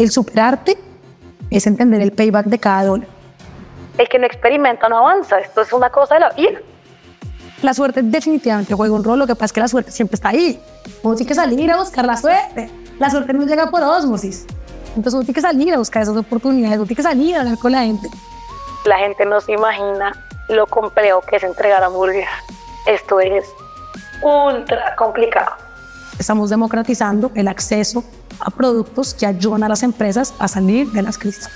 El superarte es entender el payback de cada dólar. El que no experimenta no avanza. Esto es una cosa de la vida. La suerte definitivamente juega un rol. Lo que pasa es que la suerte siempre está ahí. Uno tiene que salir a buscar la suerte. La suerte no llega por osmosis. Entonces uno tiene que salir a buscar esas oportunidades. Uno tiene que salir a hablar con la gente. La gente no se imagina lo complejo que es entregar hamburguesas. Esto es ultra complicado. Estamos democratizando el acceso a productos que ayudan a las empresas a salir de las crisis.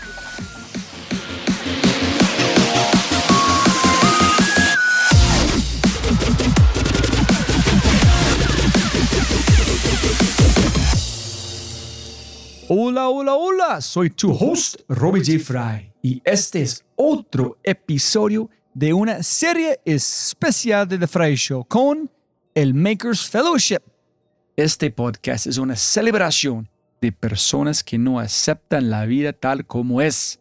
Hola, hola, hola, soy tu host, Robbie J. Fry, y este es otro episodio de una serie especial de The Fry Show con el Makers Fellowship. Este podcast es una celebración de personas que no aceptan la vida tal como es.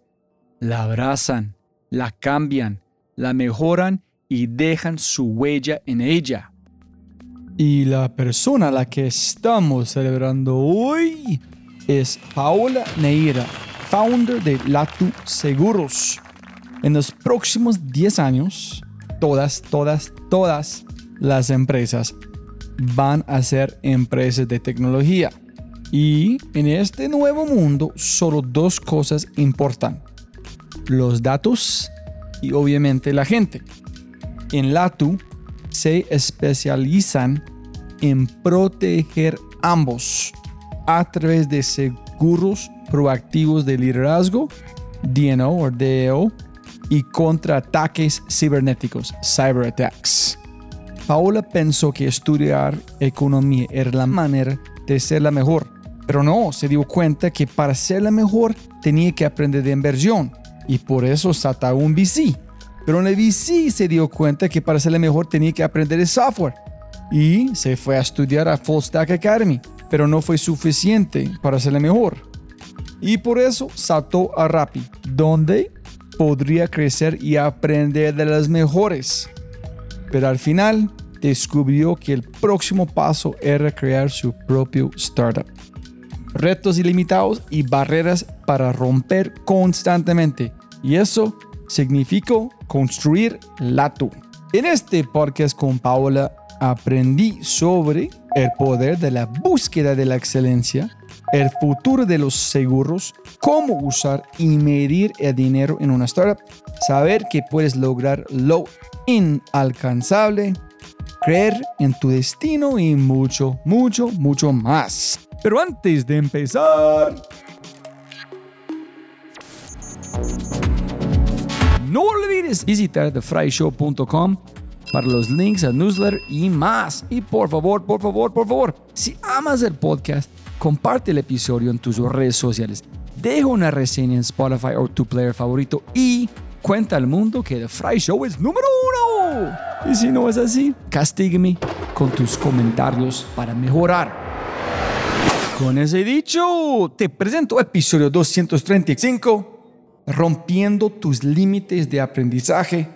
La abrazan, la cambian, la mejoran y dejan su huella en ella. Y la persona a la que estamos celebrando hoy es Paola Neira, founder de Latu Seguros. En los próximos 10 años, todas, todas, todas las empresas van a ser empresas de tecnología. Y en este nuevo mundo solo dos cosas importan. Los datos y obviamente la gente. En Latu se especializan en proteger ambos a través de seguros proactivos de liderazgo, DNO o DEO, y contra ataques cibernéticos, cyber attacks. Paola pensó que estudiar economía era la manera de ser la mejor, pero no, se dio cuenta que para ser la mejor tenía que aprender de inversión y por eso saltó un VC. Pero en el VC se dio cuenta que para ser la mejor tenía que aprender de software y se fue a estudiar a Full Stack Academy pero no fue suficiente para ser mejor. Y por eso saltó a Rappi, donde podría crecer y aprender de las mejores. Pero al final descubrió que el próximo paso era crear su propio startup. Retos ilimitados y barreras para romper constantemente. Y eso significó construir Latu. En este podcast con Paola aprendí sobre el poder de la búsqueda de la excelencia, el futuro de los seguros, cómo usar y medir el dinero en una startup, saber que puedes lograr lo inalcanzable, creer en tu destino y mucho, mucho, mucho más. Pero antes de empezar... No olvides visitar thefryshow.com para los links al newsletter y más. Y por favor, por favor, por favor, si amas el podcast, comparte el episodio en tus redes sociales. Deja una reseña en Spotify o tu player favorito y cuenta al mundo que The Fry Show es número uno. Y si no es así, castígueme con tus comentarios para mejorar. Con ese dicho, te presento episodio 235, rompiendo tus límites de aprendizaje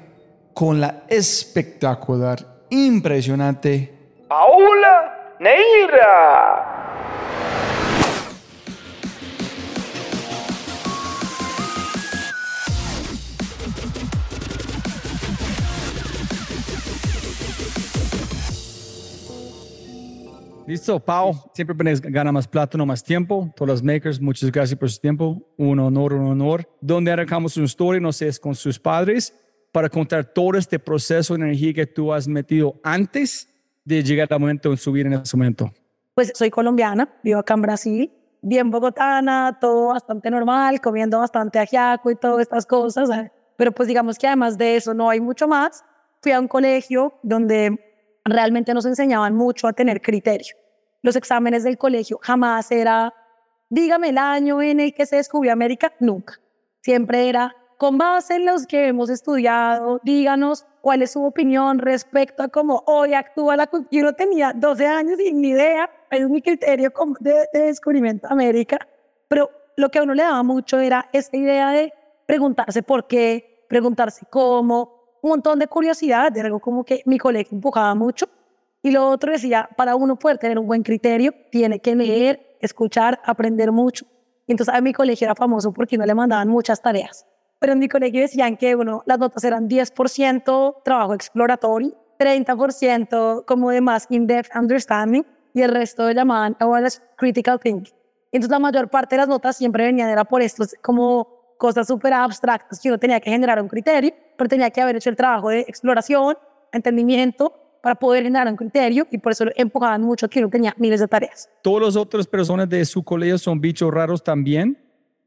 con la espectacular, impresionante Paula Neira. Listo, Pau. Siempre gana más plata, no más tiempo. Todos los makers, muchas gracias por su tiempo. Un honor, un honor. Donde arrancamos una historia, no sé, es con sus padres para contar todo este proceso de energía que tú has metido antes de llegar al momento de subir en ese momento? Pues soy colombiana, vivo acá en Brasil, bien bogotana, todo bastante normal, comiendo bastante ajiaco y todas estas cosas, pero pues digamos que además de eso no hay mucho más. Fui a un colegio donde realmente nos enseñaban mucho a tener criterio. Los exámenes del colegio jamás era, dígame el año en el que se descubrió América, nunca. Siempre era, con base en los que hemos estudiado, díganos cuál es su opinión respecto a cómo hoy actúa la cultura. Yo no tenía 12 años y ni idea, es mi criterio de, de descubrimiento de América, pero lo que a uno le daba mucho era esa idea de preguntarse por qué, preguntarse cómo, un montón de curiosidad, de algo como que mi colegio empujaba mucho. Y lo otro decía, para uno poder tener un buen criterio, tiene que leer, escuchar, aprender mucho. Y entonces a mi colegio era famoso porque no le mandaban muchas tareas. Pero en mi colegio decían que bueno, las notas eran 10% trabajo exploratorio, 30% como de más in-depth understanding y el resto le llamaban awareness critical thinking. Entonces la mayor parte de las notas siempre venían era por estos como cosas súper abstractas que uno tenía que generar un criterio, pero tenía que haber hecho el trabajo de exploración, entendimiento para poder generar un criterio y por eso empujaban mucho que uno tenía miles de tareas. ¿Todas las otras personas de su colegio son bichos raros también?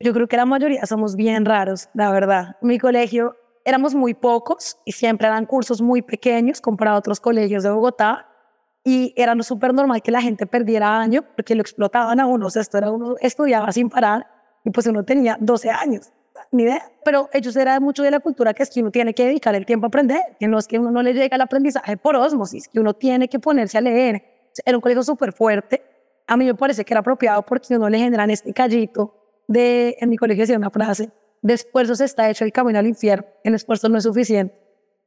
Yo creo que la mayoría somos bien raros, la verdad. mi colegio éramos muy pocos y siempre eran cursos muy pequeños comparado a otros colegios de Bogotá y era súper normal que la gente perdiera año porque lo explotaban a uno. O sea, esto era uno estudiaba sin parar y pues uno tenía 12 años, ni idea. Pero ellos era mucho de la cultura que es que uno tiene que dedicar el tiempo a aprender, que no es que uno no le llega el aprendizaje por osmosis, que uno tiene que ponerse a leer. Era un colegio súper fuerte. A mí me parece que era apropiado porque uno le generan este callito de, en mi colegio decía una frase, de esfuerzos está hecho el camino al infierno, el esfuerzo no es suficiente,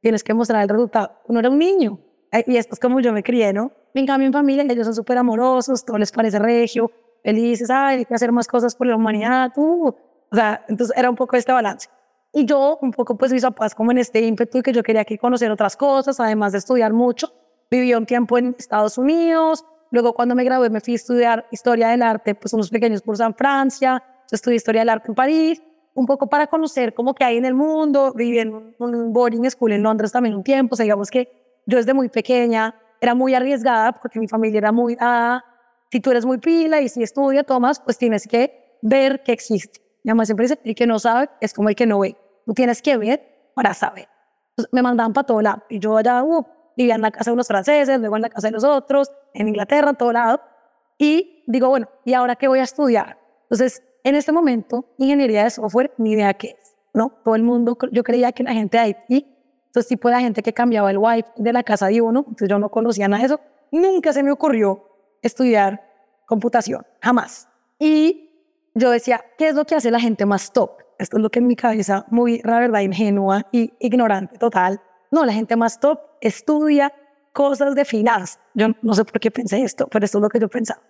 tienes que mostrar el resultado. Uno era un niño, y esto es como yo me crié, ¿no? En cambio, en familia, ellos son súper amorosos, todo les parece regio, felices, ay, hay que hacer más cosas por la humanidad, tú. O sea, entonces era un poco este balance. Y yo, un poco, pues mis papás, como en este ímpetu que yo quería que conocer otras cosas, además de estudiar mucho. Viví un tiempo en Estados Unidos, luego cuando me gradué me fui a estudiar Historia del Arte, pues unos pequeños cursos en Francia, estudié Historia del Arte en París, un poco para conocer cómo que hay en el mundo, viví en un boarding school en Londres también un tiempo, o sea, digamos que yo desde muy pequeña era muy arriesgada porque mi familia era muy, ah, si tú eres muy pila y si estudia, tomas, pues tienes que ver que existe. Mamá siempre dice, el que no sabe es como el que no ve. Tú tienes que ver para saber. Entonces, me mandaban para todo lado y yo allá uh, vivía en la casa de unos franceses, luego en la casa de los otros, en Inglaterra, en todo lado. Y digo, bueno, ¿y ahora qué voy a estudiar? Entonces, en este momento, ingeniería de software, ni idea qué es, ¿no? Todo el mundo, yo creía que la gente de IT entonces, tipo de gente que cambiaba el wifi de la casa de uno, entonces yo no conocía nada de eso. Nunca se me ocurrió estudiar computación, jamás. Y yo decía, ¿qué es lo que hace la gente más top? Esto es lo que en mi cabeza, muy, la verdad, ingenua y ignorante total. No, la gente más top estudia cosas de finanzas. Yo no sé por qué pensé esto, pero esto es lo que yo pensaba.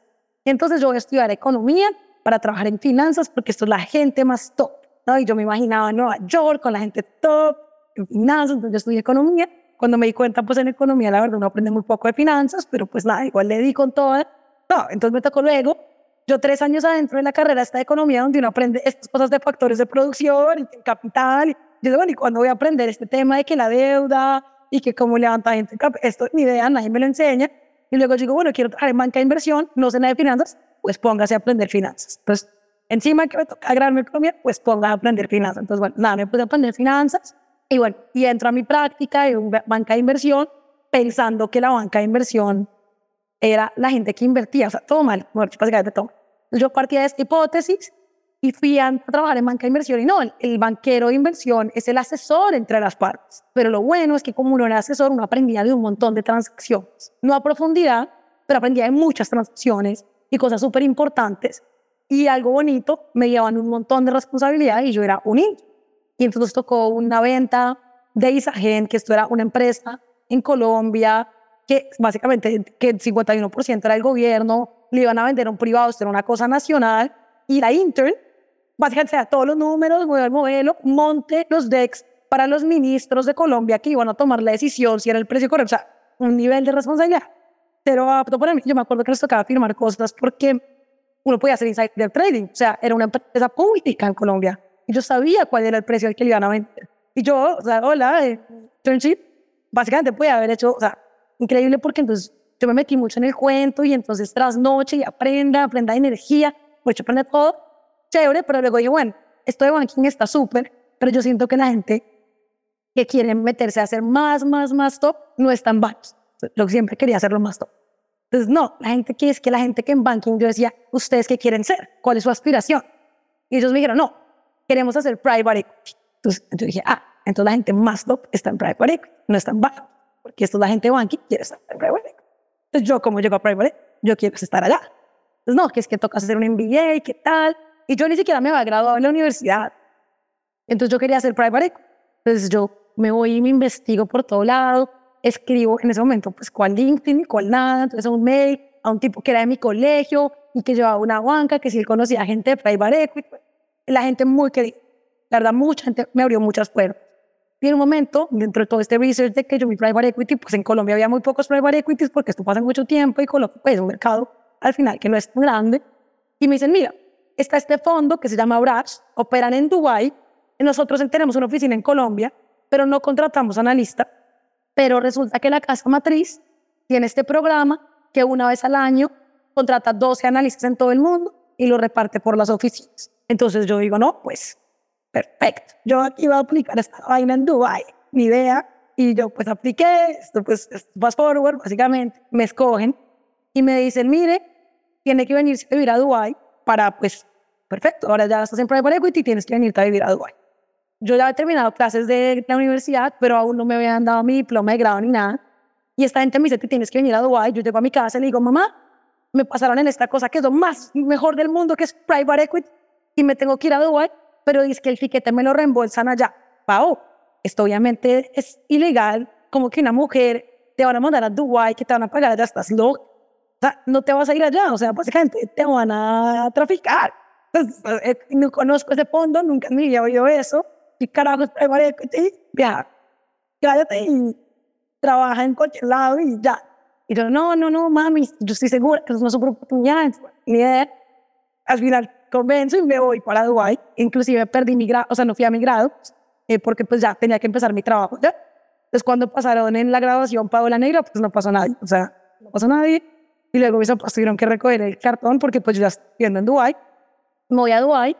Entonces yo voy a estudiar economía para trabajar en finanzas porque esto es la gente más top. ¿no? Y yo me imaginaba en Nueva York con la gente top, en finanzas, entonces yo estudié economía. Cuando me di cuenta, pues en economía, la verdad, uno aprende muy poco de finanzas, pero pues nada, igual le di con todo. No, entonces me tocó luego, yo tres años adentro de la carrera esta de economía, donde uno aprende estas cosas de factores de producción y capital. Y yo digo, ¿y cuándo voy a aprender este tema de que la deuda y que cómo levanta gente? Esto ni idea, nadie me lo enseña. Y luego digo, bueno, quiero trabajar en banca de inversión, no sé nada de finanzas, pues póngase a aprender finanzas. Entonces, encima que me toca agrarme economía, pues ponga a aprender finanzas. Entonces, bueno, nada, me puse a aprender finanzas y bueno, y entro a mi práctica de banca de inversión pensando que la banca de inversión era la gente que invertía, o sea, todo mal, básicamente todo. Yo partía de esta hipótesis y fui a trabajar en banca de inversión y no, el, banquero de inversión es el asesor entre las partes. Pero lo bueno es que como uno era asesor, uno aprendía de un montón de transacciones. No a profundidad, pero aprendía de muchas transacciones y cosas súper importantes. Y algo bonito, me llevaban un montón de responsabilidad y yo era un niño. Y entonces tocó una venta de Isagen, que esto era una empresa en Colombia, que básicamente que el 51% era el gobierno, le iban a vender a un privado, esto era una cosa nacional, y la intern, básicamente sea todos los números, mueve el modelo, monte los decks para los ministros de Colombia que iban a tomar la decisión si era el precio correcto, o sea, un nivel de responsabilidad. Pero apto para mí, yo me acuerdo que nos tocaba firmar cosas porque uno podía hacer insider trading, o sea, era una empresa pública en Colombia y yo sabía cuál era el precio al que le iban a vender. Y yo, o sea, hola, eh, internship, básicamente puede haber hecho, o sea, increíble porque entonces yo me metí mucho en el cuento y entonces tras noche y aprenda, aprenda energía, pues yo aprende todo, chévere, pero luego digo, bueno, esto de banking está súper, pero yo siento que la gente que quiere meterse a hacer más, más, más top, no es tan bancos. Yo siempre quería hacerlo más top. Entonces, no, la gente que es que la gente que en banking, yo decía, ¿ustedes qué quieren ser? ¿Cuál es su aspiración? Y ellos me dijeron, no, queremos hacer private equity. Entonces, yo dije, ah, entonces la gente más top está en private equity, no está en banking, porque esto es la gente banking quiere estar en private equity. Entonces, yo como llego a private equity, yo quiero estar allá. Entonces, no, que es que tocas hacer un MBA, ¿qué tal? Y yo ni siquiera me había graduado en la universidad. Entonces, yo quería hacer private equity. Entonces, yo me voy y me investigo por todo lado. escribo en ese momento, pues, cuál LinkedIn, cuál nada, entonces un mail a un tipo que era de mi colegio y que llevaba una banca, que él conocía gente de private equity, la gente muy querida, la verdad, mucha gente me abrió muchas puertas. Y en un momento, dentro de todo este research de que yo mi private equity, pues en Colombia había muy pocos private equities porque esto pasa mucho tiempo y Colombia pues, es un mercado al final que no es tan grande. Y me dicen, mira, está este fondo que se llama Brash, operan en Dubai, y nosotros tenemos una oficina en Colombia, pero no contratamos analista, pero resulta que la casa matriz tiene este programa que una vez al año contrata 12 analistas en todo el mundo y lo reparte por las oficinas. Entonces yo digo, no, pues perfecto, yo aquí voy a aplicar esta vaina en Dubai, ni idea. Y yo pues apliqué, esto pues fast forward, básicamente, me escogen y me dicen, mire, tiene que venirse a vivir a Dubai para pues, perfecto, ahora ya estás en private equity tienes que venirte a vivir a Dubai. Yo ya he terminado clases de la universidad, pero aún no me habían dado mi diploma de grado ni nada. Y esta gente me dice que tienes que venir a Dubai. Yo llego a mi casa y le digo, mamá, me pasaron en esta cosa que es lo más mejor del mundo, que es private equity, y me tengo que ir a Dubai pero dice que el tiquete me lo reembolsan allá. Pau, esto obviamente es ilegal, como que una mujer te van a mandar a Dubái, que te van a pagar allá, estás loco. O sea, no te vas a ir allá, o sea, básicamente te van a traficar. Eh, no conozco ese fondo, nunca me había oído eso. ¿Qué carajo equity? Viajar. Cállate y trabaja en cualquier lado y ya. Y yo, no, no, no, mami, yo estoy segura que es una oportunidad. Ni idea. Al final convenzo y me voy para Dubái. Inclusive perdí mi grado, o sea, no fui a mi grado, eh, porque pues ya tenía que empezar mi trabajo, ¿ya? Entonces cuando pasaron en la graduación Paola Negra, pues no pasó nadie, o sea, no pasó nadie. Y luego mis papás tuvieron que recoger el cartón porque pues yo ya estoy viviendo en Dubái. Me voy a Dubái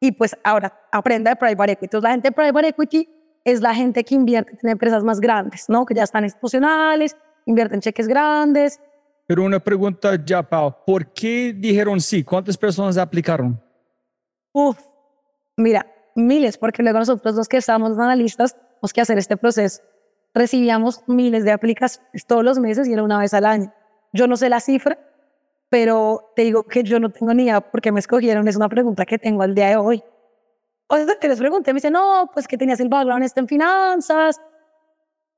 y pues ahora aprenda de private equity. Entonces la gente de private equity es la gente que invierte en empresas más grandes, ¿no? Que ya están institucionales, invierten cheques grandes, pero una pregunta ya, Pau. ¿Por qué dijeron sí? ¿Cuántas personas aplicaron? Uf, mira, miles, porque luego nosotros los que estábamos analistas tenemos que hacer este proceso. Recibíamos miles de aplicaciones todos los meses y era una vez al año. Yo no sé la cifra, pero te digo que yo no tengo ni idea por qué me escogieron. Es una pregunta que tengo al día de hoy. O sea, te les pregunté, me dice, no, pues que tenías el background este en finanzas.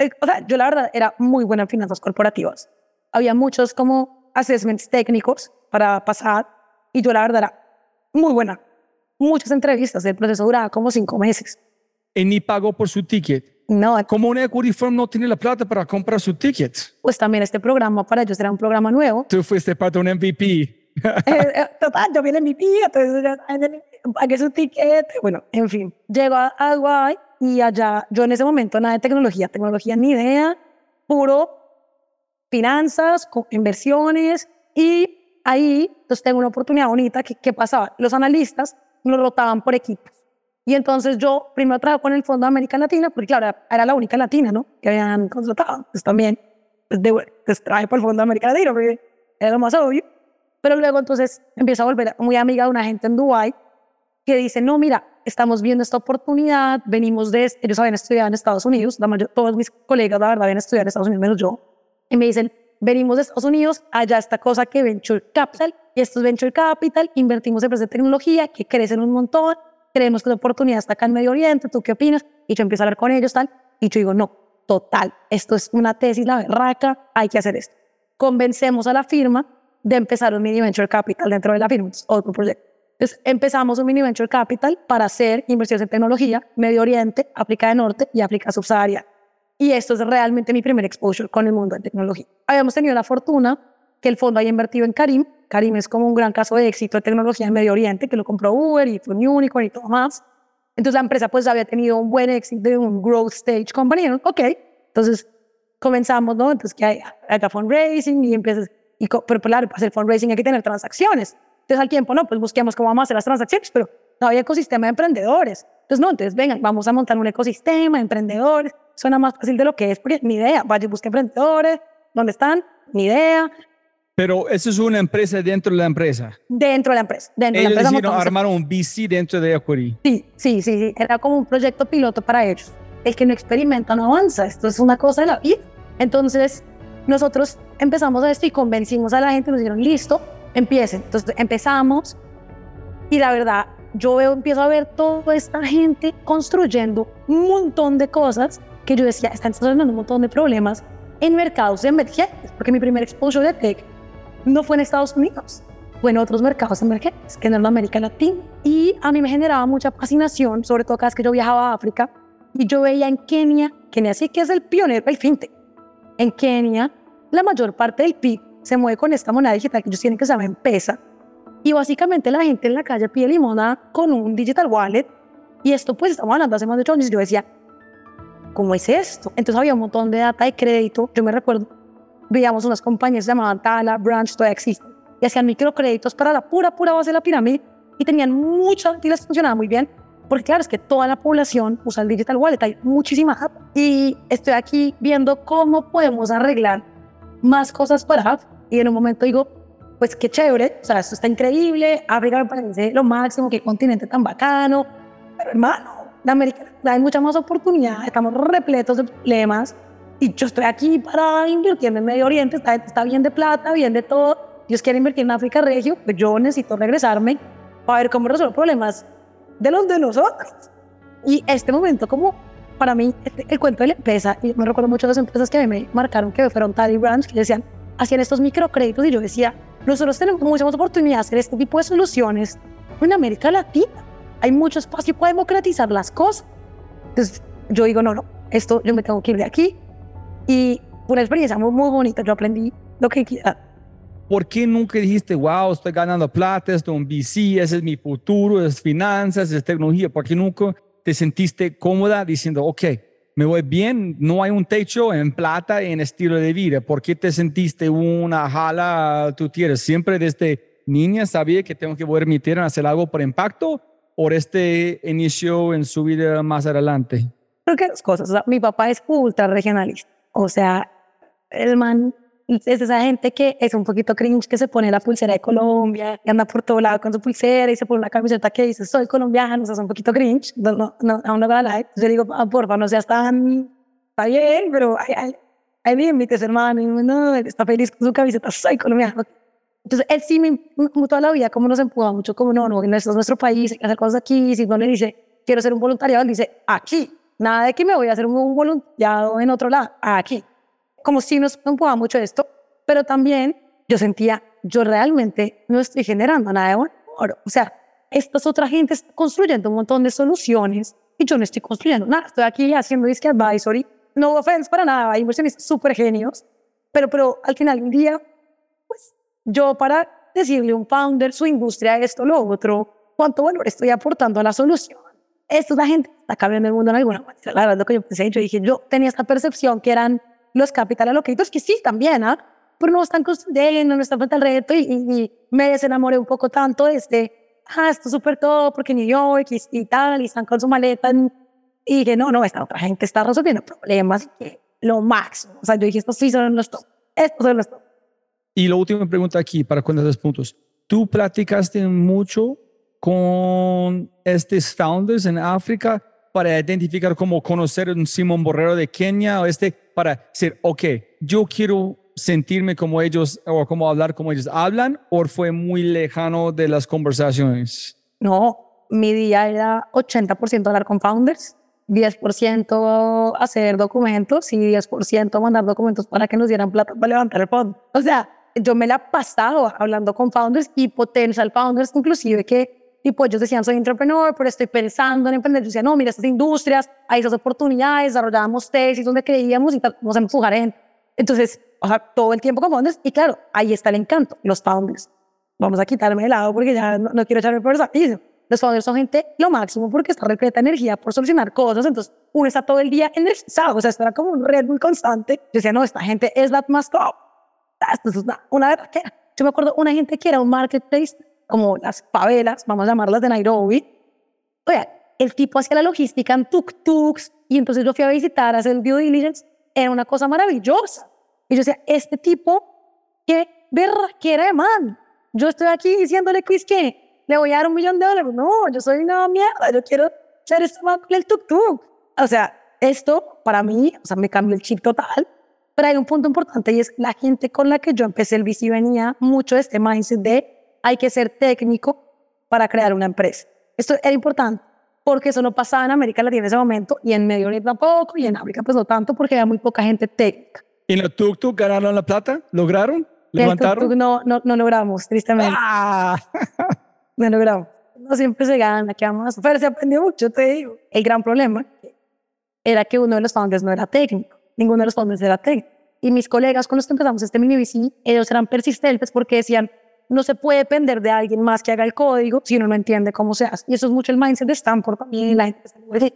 Eh, o sea, yo la verdad era muy buena en finanzas corporativas había muchos como assessments técnicos para pasar y yo la verdad era muy buena. Muchas entrevistas, el proceso duraba como cinco meses. ¿Y ni pagó por su ticket? No. Como un equity firm no tiene la plata para comprar su ticket? Pues también este programa para ellos era un programa nuevo. Tú fuiste parte de un MVP. Eh, eh, total, yo vi el MVP, entonces pagué su ticket. Bueno, en fin, llego a, a y allá, yo en ese momento nada de tecnología, tecnología ni idea, puro finanzas, inversiones y ahí entonces tengo una oportunidad bonita que, pasaba, los analistas nos rotaban por equipos. Y entonces yo primero trabajé con el Fondo de América Latina, porque claro, era la única latina, ¿no? Que habían contratado. Pues también, pues, de, pues trabajé por el Fondo de América Latina, porque era lo más obvio. Pero luego entonces empiezo a volver muy amiga de una gente en Dubái que dice, no, mira, estamos viendo esta oportunidad, venimos de, ellos habían estudiado en Estados Unidos, la mayor, todos mis colegas, la verdad, habían estudiado en Estados Unidos, menos yo y me dicen, venimos de Estados Unidos, allá esta cosa que Venture Capital, y esto es Venture Capital, invertimos en empresas de tecnología que crecen un montón, creemos que la oportunidad está acá en Medio Oriente, ¿tú qué opinas? Y yo empiezo a hablar con ellos, tal, y yo digo, no, total, esto es una tesis, la berraca, hay que hacer esto. Convencemos a la firma de empezar un mini venture capital dentro de la firma, otro proyecto. Entonces empezamos un mini venture capital para hacer inversiones en tecnología, Medio Oriente, África del Norte y África subsahariana. Y esto es realmente mi primer exposure con el mundo de tecnología. Habíamos tenido la fortuna que el fondo haya invertido en Karim. Karim es como un gran caso de éxito de tecnología en Medio Oriente, que lo compró Uber y fue un unicorn y todo más. Entonces la empresa pues había tenido un buen éxito de un growth stage company. Ok, entonces comenzamos, ¿no? Entonces que haga fundraising y empiezas, y, pero claro, para hacer fundraising hay que tener transacciones. Entonces al tiempo, no, pues busquemos cómo vamos a hacer las transacciones, pero no había ecosistema de emprendedores. Entonces, no, entonces vengan, vamos a montar un ecosistema de emprendedores. Suena más fácil de lo que es, porque ni idea. Vaya, busque emprendedores. ¿Dónde están? Ni idea. Pero eso es una empresa dentro de la empresa. Dentro de la empresa. Dentro ellos de la empresa armaron un VC dentro de Equity. Sí, sí, sí, Era como un proyecto piloto para ellos. El que no experimenta no avanza. Esto es una cosa de la vida. Entonces, nosotros empezamos a esto y convencimos a la gente, nos dijeron, listo, empiecen. Entonces empezamos y la verdad yo veo, empiezo a ver toda esta gente construyendo un montón de cosas que yo decía, están resolviendo un montón de problemas en mercados emergentes, porque mi primer exposure de tech no fue en Estados Unidos, fue en otros mercados emergentes, que en América Latina. Y a mí me generaba mucha fascinación, sobre todo cada vez que yo viajaba a África, y yo veía en Kenia, Kenia sí que es el pionero del fintech. En Kenia, la mayor parte del PIB se mueve con esta moneda digital que ellos tienen que se llama M-Pesa. Y básicamente la gente en la calle pide limona con un digital wallet. Y esto pues estamos hablando hace más de ocho años. Yo decía, ¿cómo es esto? Entonces había un montón de data de crédito. Yo me recuerdo, veíamos unas compañías llamaban Tala, Branch, todavía existen. Y hacían microcréditos para la pura, pura base de la pirámide. Y tenían mucha, y les funcionaba muy bien. Porque claro, es que toda la población usa el digital wallet. Hay muchísima data. Y estoy aquí viendo cómo podemos arreglar más cosas para Y en un momento digo, pues qué chévere, o sea, esto está increíble, África me parece lo máximo, qué continente tan bacano, pero hermano, de América hay mucha más oportunidad, estamos repletos de problemas y yo estoy aquí para invertir en Medio Oriente, está, está bien de plata, bien de todo, Dios quiere invertir en África Regio, pues yo necesito regresarme para ver cómo resolver problemas de los de nosotros. Y este momento como para mí este, el cuento de la empresa, y me recuerdo mucho de las empresas que me marcaron que fueron Tally Branch, que decían, hacían estos microcréditos y yo decía, nosotros tenemos muchas oportunidades de hacer este tipo de soluciones en América Latina. Hay mucho espacio para democratizar las cosas. Entonces yo digo, no, no, esto yo me tengo que ir de aquí. Y una experiencia muy, muy bonita. Yo aprendí lo que quiera. ¿Por qué nunca dijiste, wow, estoy ganando plata, esto es un VC, ese es mi futuro, es finanzas, es tecnología? ¿Por qué nunca te sentiste cómoda diciendo, ok, me voy bien, no hay un techo en plata en estilo de vida. ¿Por qué te sentiste una jala tú tienes? ¿Siempre desde niña sabía que tengo que permitir hacer algo por impacto o este inicio en su vida más adelante? Creo que dos cosas. mi papá es ultra regionalista. O sea, el man es esa gente que es un poquito cringe que se pone la pulsera de Colombia y anda por todo lado con su pulsera y se pone una camiseta que dice soy colombiano, o sea, es un poquito cringe, no, no, no aún no la Yo digo, ah, porfa, no seas tan, está bien, pero hay, hay límites, hermano, y no, está feliz con su camiseta, soy colombiano. Entonces, él sí, me, como toda la vida, como nos empuja mucho, como no, no, esto es nuestro país, hay que hacer cosas aquí, si no le dice, quiero ser un voluntariado, él dice, aquí, nada de que me voy a hacer un voluntariado en otro lado, aquí como si nos empujaba mucho esto, pero también yo sentía, yo realmente no estoy generando nada de oro. O sea, estas otra gente está construyendo un montón de soluciones y yo no estoy construyendo nada. Estoy aquí haciendo disque advisory. No offense para nada, hay inversiones súper genios, pero, pero al final del día, pues yo para decirle a un founder su industria, esto, lo otro, cuánto valor estoy aportando a la solución. Esto la gente está cambiando el mundo en alguna manera. La verdad, lo que yo pensé, yo dije, yo tenía esta percepción que eran los capital allocators, que sí también, ¿ah? pero no están construyendo, no están frente al reto y, y, me desenamoré un poco tanto de este, ah, esto es súper todo porque New York y, y, tal, y están con su maleta. y dije, no, no, esta otra gente está resolviendo problemas que lo máximo. O sea, yo dije, esto sí son los top, esto son los top. Y la última pregunta aquí para cuántos dos puntos. Tú platicaste mucho con estos founders en África para identificar cómo conocer un Simón Borrero de Kenia o este para decir, ok, yo quiero sentirme como ellos o como hablar como ellos hablan o fue muy lejano de las conversaciones? No, mi día era 80% hablar con founders, 10% hacer documentos y 10% mandar documentos para que nos dieran plata para levantar el fondo. O sea, yo me la he pasado hablando con founders y potential founders inclusive que pues ellos decían, soy entrepreneur, pero estoy pensando en emprender. Yo decía, no, mira, estas industrias, hay esas oportunidades, desarrollábamos tesis donde creíamos y a empujar en. Entonces, o sea, todo el tiempo con founders. Y claro, ahí está el encanto, los founders. Vamos a quitarme de lado porque ya no, quiero echarme por esa. Los founders son gente lo máximo porque está repleta de energía por solucionar cosas. Entonces, uno está todo el día energizado. O sea, esto era como un red muy constante. Yo decía, no, esta gente es that must go. Esto es una, una Yo me acuerdo una gente que era un marketplace como las favelas, vamos a llamarlas de Nairobi. Oye, el tipo hacía la logística en tuk-tuks y entonces yo fui a visitar, a hacer el due diligence, era una cosa maravillosa. Y yo decía, este tipo, qué berraquera de man. Yo estoy aquí diciéndole es que le voy a dar un millón de dólares. No, yo soy una mierda, yo quiero ser este man con el tuk-tuk. O sea, esto para mí, o sea, me cambió el chip total. Pero hay un punto importante y es la gente con la que yo empecé el VC venía mucho de este mindset de hay que ser técnico para crear una empresa. Esto era importante porque eso no pasaba en América Latina en ese momento y en Medio Oriente tampoco y en África pues no tanto porque había muy poca gente técnica. ¿En el tuk-tuk ganaron la plata? ¿Lograron? ¿Levantaron? El no, no, no logramos, tristemente. ¡Ah! no logramos. No siempre se gana, que vamos Pero se aprendió mucho, te digo. El gran problema era que uno de los founders no era técnico. Ninguno de los founders era técnico. Y mis colegas con los que empezamos este mini VC, ellos eran persistentes porque decían, no se puede depender de alguien más que haga el código si uno no entiende cómo se hace. Y eso es mucho el mindset de Stanford también, la gente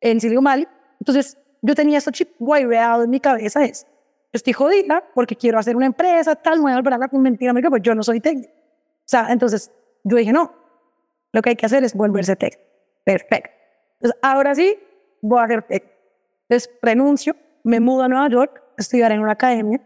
en Silicon Valley. Entonces, yo tenía este chip wireado en mi cabeza, es, estoy jodida porque quiero hacer una empresa, tal, me voy a volver a mentira, pues yo no soy técnico. O sea, entonces yo dije, no, lo que hay que hacer es volverse técnico. Perfecto. Entonces, ahora sí, voy a hacer técnico. Entonces, renuncio, me mudo a Nueva York a estudiar en una academia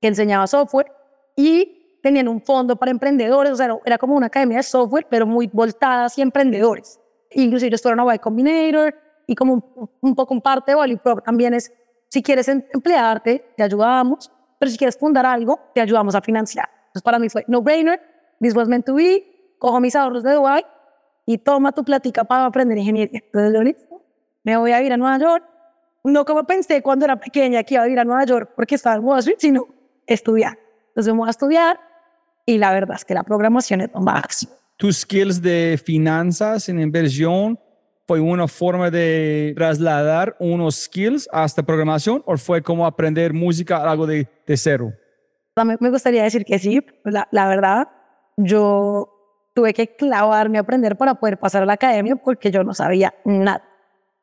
que enseñaba software y tenían un fondo para emprendedores, o sea, era como una academia de software, pero muy voltada hacia emprendedores. Inclusive esto era una Y Combinator y como un, un poco un parte de Valley también es, si quieres em, emplearte, te ayudamos, pero si quieres fundar algo, te ayudamos a financiar. Entonces para mí fue no-brainer, this was meant to be, cojo mis ahorros de Dubai y toma tu platica para aprender ingeniería. Entonces yo listo, me voy a ir a Nueva York, no como pensé cuando era pequeña que iba a ir a Nueva York porque estaba en Wall Street, sino estudiar. Entonces voy a estudiar y la verdad es que la programación es lo máximo. Tus skills de finanzas en inversión fue una forma de trasladar unos skills hasta programación o fue como aprender música algo de, de cero? Me gustaría decir que sí. La, la verdad, yo tuve que clavarme a aprender para poder pasar a la academia porque yo no sabía nada.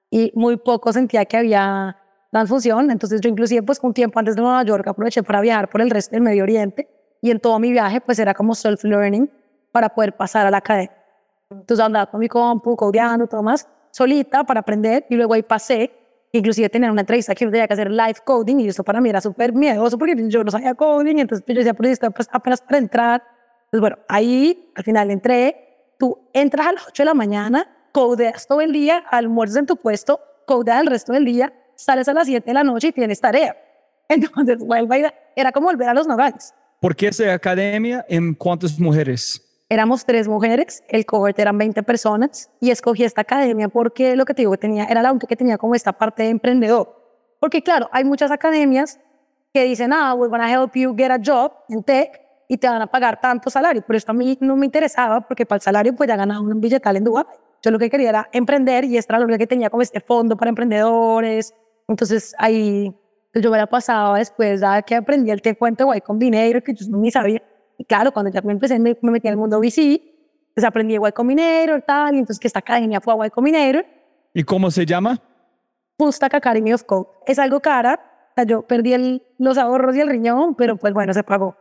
Y muy poco sentía que había transfusión. Entonces yo inclusive pues un tiempo antes de Nueva York aproveché para viajar por el resto del Medio Oriente y en todo mi viaje pues era como self-learning para poder pasar a la academia. Entonces andaba con mi compu, codeando, todo más solita para aprender y luego ahí pasé. Inclusive tenía una entrevista que tenía que hacer live coding y eso para mí era súper miedoso porque yo no sabía coding, entonces yo decía, pero esto pues, apenas para entrar. Entonces bueno, ahí al final entré, tú entras a las 8 de la mañana, codeas todo el día, almuerzas en tu puesto, codeas el resto del día, sales a las 7 de la noche y tienes tarea. Entonces, vuelve era como volver a los nogales. ¿Por qué esa academia en cuántas mujeres? Éramos tres mujeres, el cohort eran 20 personas y escogí esta academia porque lo que te digo que tenía era la única que tenía como esta parte de emprendedor. Porque claro, hay muchas academias que dicen, ah, we're going to help you get a job en tech y te van a pagar tanto salario. Pero esto a mí no me interesaba porque para el salario pues ya ganaba un billetal en Dubái. Yo lo que quería era emprender y esta era lo que tenía como este fondo para emprendedores. Entonces ahí pues, yo me la pasaba después, ya que aprendí el te cuento de con dinero que yo ni sabía y claro, cuando ya me empecé, me, metí en el mundo VC, pues aprendí Y Combinator, tal, y entonces que esta academia fue a Y Combinator. ¿Y cómo se llama? Pusta Academy of Code. Es algo cara, o sea, yo perdí el, los ahorros y el riñón, pero pues bueno, se pagó.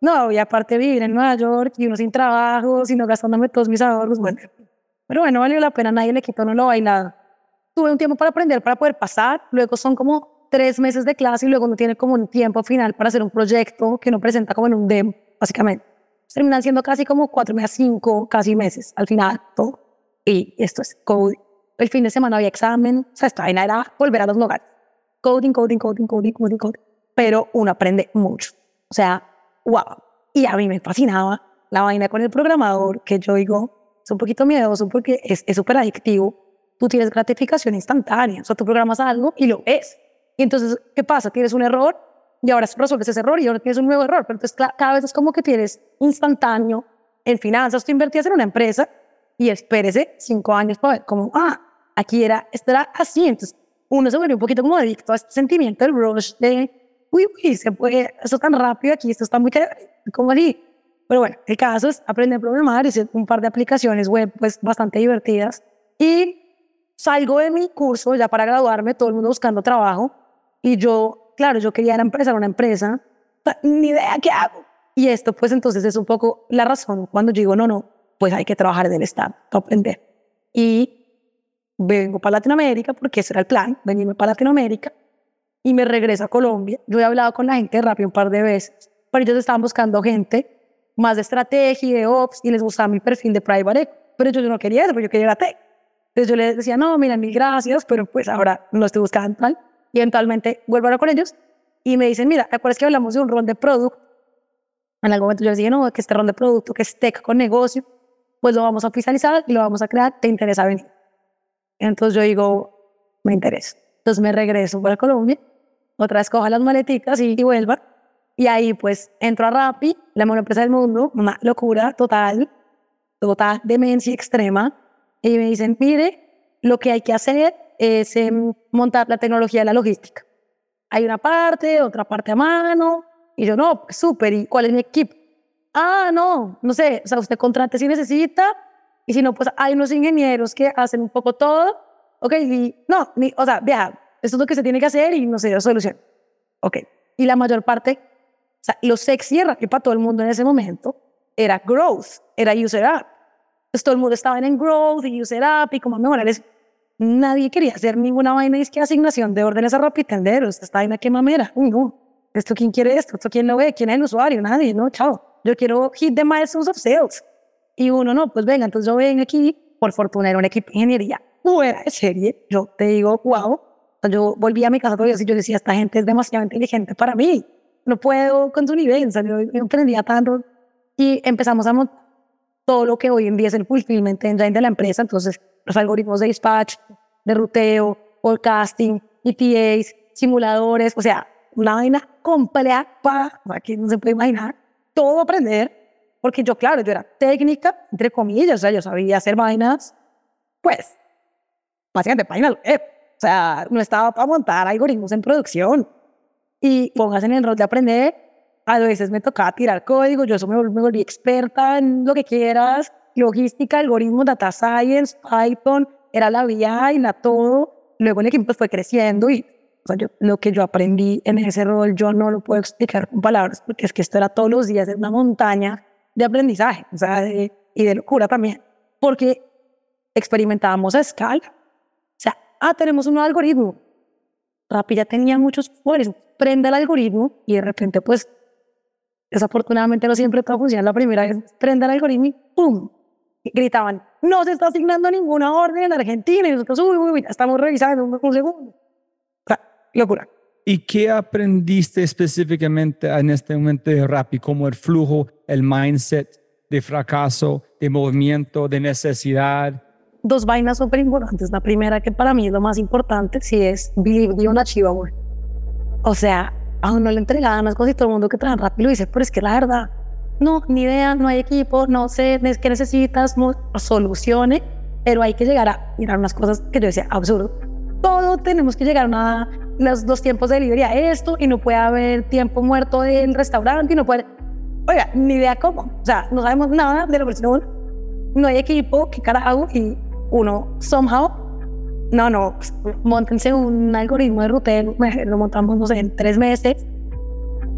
No, y aparte vivir en Nueva York y uno sin trabajo, sino gastándome todos mis ahorros, bueno. Pero bueno, valió la pena, nadie le quitó, no lo bailado. Tuve un tiempo para aprender, para poder pasar, luego son como tres meses de clase y luego uno tiene como un tiempo final para hacer un proyecto que uno presenta como en un demo básicamente. Terminan siendo casi como cuatro meses, cinco, casi meses al final, todo. Y esto es coding. El fin de semana había examen, o sea, esta vaina era volver a los lugares. Coding, coding, coding, coding, coding, coding. Pero uno aprende mucho. O sea, wow. Y a mí me fascinaba la vaina con el programador, que yo digo, es un poquito miedoso porque es súper adictivo. Tú tienes gratificación instantánea. O sea, tú programas algo y lo ves. Y entonces, ¿qué pasa? Tienes un error, y ahora resuelves ese error y ahora tienes un nuevo error. Pero entonces cada vez es como que tienes instantáneo en finanzas, tú invertías en una empresa y espérese cinco años para ver como, ah, aquí era, esto era así. Entonces uno se vuelve un poquito como adicto a este sentimiento del rush de, uy, uy, se puede, esto tan rápido aquí, esto está muy, como así. Pero bueno, el caso es aprender a programar, hice un par de aplicaciones web pues bastante divertidas y salgo de mi curso ya para graduarme, todo el mundo buscando trabajo y yo claro, yo quería empezar una empresa, ni idea qué hago. Y esto, pues entonces es un poco la razón cuando digo, no, no, pues hay que trabajar en el Estado, aprender. Y vengo para Latinoamérica, porque ese era el plan, venirme para Latinoamérica, y me regreso a Colombia. Yo he hablado con la gente de Rappi un par de veces, pero ellos estaban buscando gente más de estrategia, de ops, y les gustaba mi perfil de private pero yo, no quería eso, porque yo quería la tech. Entonces yo les decía, no, mira, mil gracias, pero pues ahora no estoy buscando tal y eventualmente vuelvo a hablar con ellos y me dicen, mira, ¿te acuerdas que hablamos de un rol de producto? En algún momento yo les dije, no, que este rol de producto, que es tech con negocio, pues lo vamos a oficializar y lo vamos a crear, ¿te interesa venir? Entonces yo digo, me interesa. Entonces me regreso para Colombia, otra vez coja las maleticas y, y. Y ahí pues entro a Rappi, la mejor empresa del mundo, una locura total, total demencia extrema. Y me dicen, mire, lo que hay que hacer es em, montar la tecnología de la logística. Hay una parte, otra parte a mano. Y yo, no, súper, ¿y cuál es mi equipo? Ah, no, no sé, o sea, usted contrate si necesita, y si no, pues hay unos ingenieros que hacen un poco todo. Ok, y no, ni, o sea, vea, esto es lo que se tiene que hacer y no sé, solución. Ok, y la mayor parte, o sea, lo sexy era que para todo el mundo en ese momento era growth, era user app. Entonces todo el mundo estaba en growth y user app y como mejorar eso. Nadie quería hacer ninguna vaina y es que asignación de órdenes a rapitenderos. Esta vaina qué mamera. Uy, no. ¿Esto quién quiere esto? ¿Esto quién lo ve? ¿Quién es el usuario? Nadie, no, chao. Yo quiero hit the milestones of sales. Y uno, no, pues venga, entonces yo vengo aquí, por fortuna era un equipo de ingeniería fuera de serie. Yo te digo, wow. Yo volví a mi casa y yo decía, esta gente es demasiado inteligente para mí. No puedo con su nivel. Yo emprendía tanto y empezamos a montar todo lo que hoy en día es el fulfillment engine de la empresa. Entonces, los algoritmos de dispatch, de ruteo, forecasting, ETAs, simuladores, o sea, una vaina compleja para, aquí no se puede imaginar, todo aprender, porque yo, claro, yo era técnica, entre comillas, o sea, yo sabía hacer vainas, pues, básicamente páginas web, o sea, no estaba para montar algoritmos en producción, y pongas en el rol de aprender, a veces me tocaba tirar código, yo eso me, me volví experta en lo que quieras, logística, algoritmos, data science, Python, era la y la todo. Luego el equipo fue creciendo y o sea, yo, lo que yo aprendí en ese rol yo no lo puedo explicar con palabras porque es que esto era todos los días en una montaña de aprendizaje o sea, y de locura también porque experimentábamos a escala. O sea, ah, tenemos un nuevo algoritmo. Rappi ya tenía muchos poderes. Prende el algoritmo y de repente, pues, desafortunadamente no siempre todo funciona la primera vez. Prende el algoritmo y ¡pum! gritaban, no se está asignando ninguna orden en Argentina. Y nosotros, uy, uy, estamos revisando un, segundo. O sea, locura. ¿Y qué aprendiste específicamente en este momento de Rappi? Como el flujo, el mindset de fracaso, de movimiento, de necesidad. Dos vainas súper importantes. La primera, que para mí es lo más importante, sí es believe the unachievable. O sea, a uno le entregaban las cosas y todo el mundo que trabaja Rappi lo dice, pero es que la verdad, no, ni idea, no hay equipo, no sé qué necesitas, no, solucione, pero hay que llegar a mirar unas cosas que yo decía, absurdo. Todo tenemos que llegar a los dos tiempos de delivery a esto y no puede haber tiempo muerto del restaurante y no puede, oiga, ni idea cómo, o sea, no sabemos nada de la versión, no hay equipo, qué carajo, y uno, somehow, no, no, montense un algoritmo de rutero, lo montamos, no sé, en tres meses,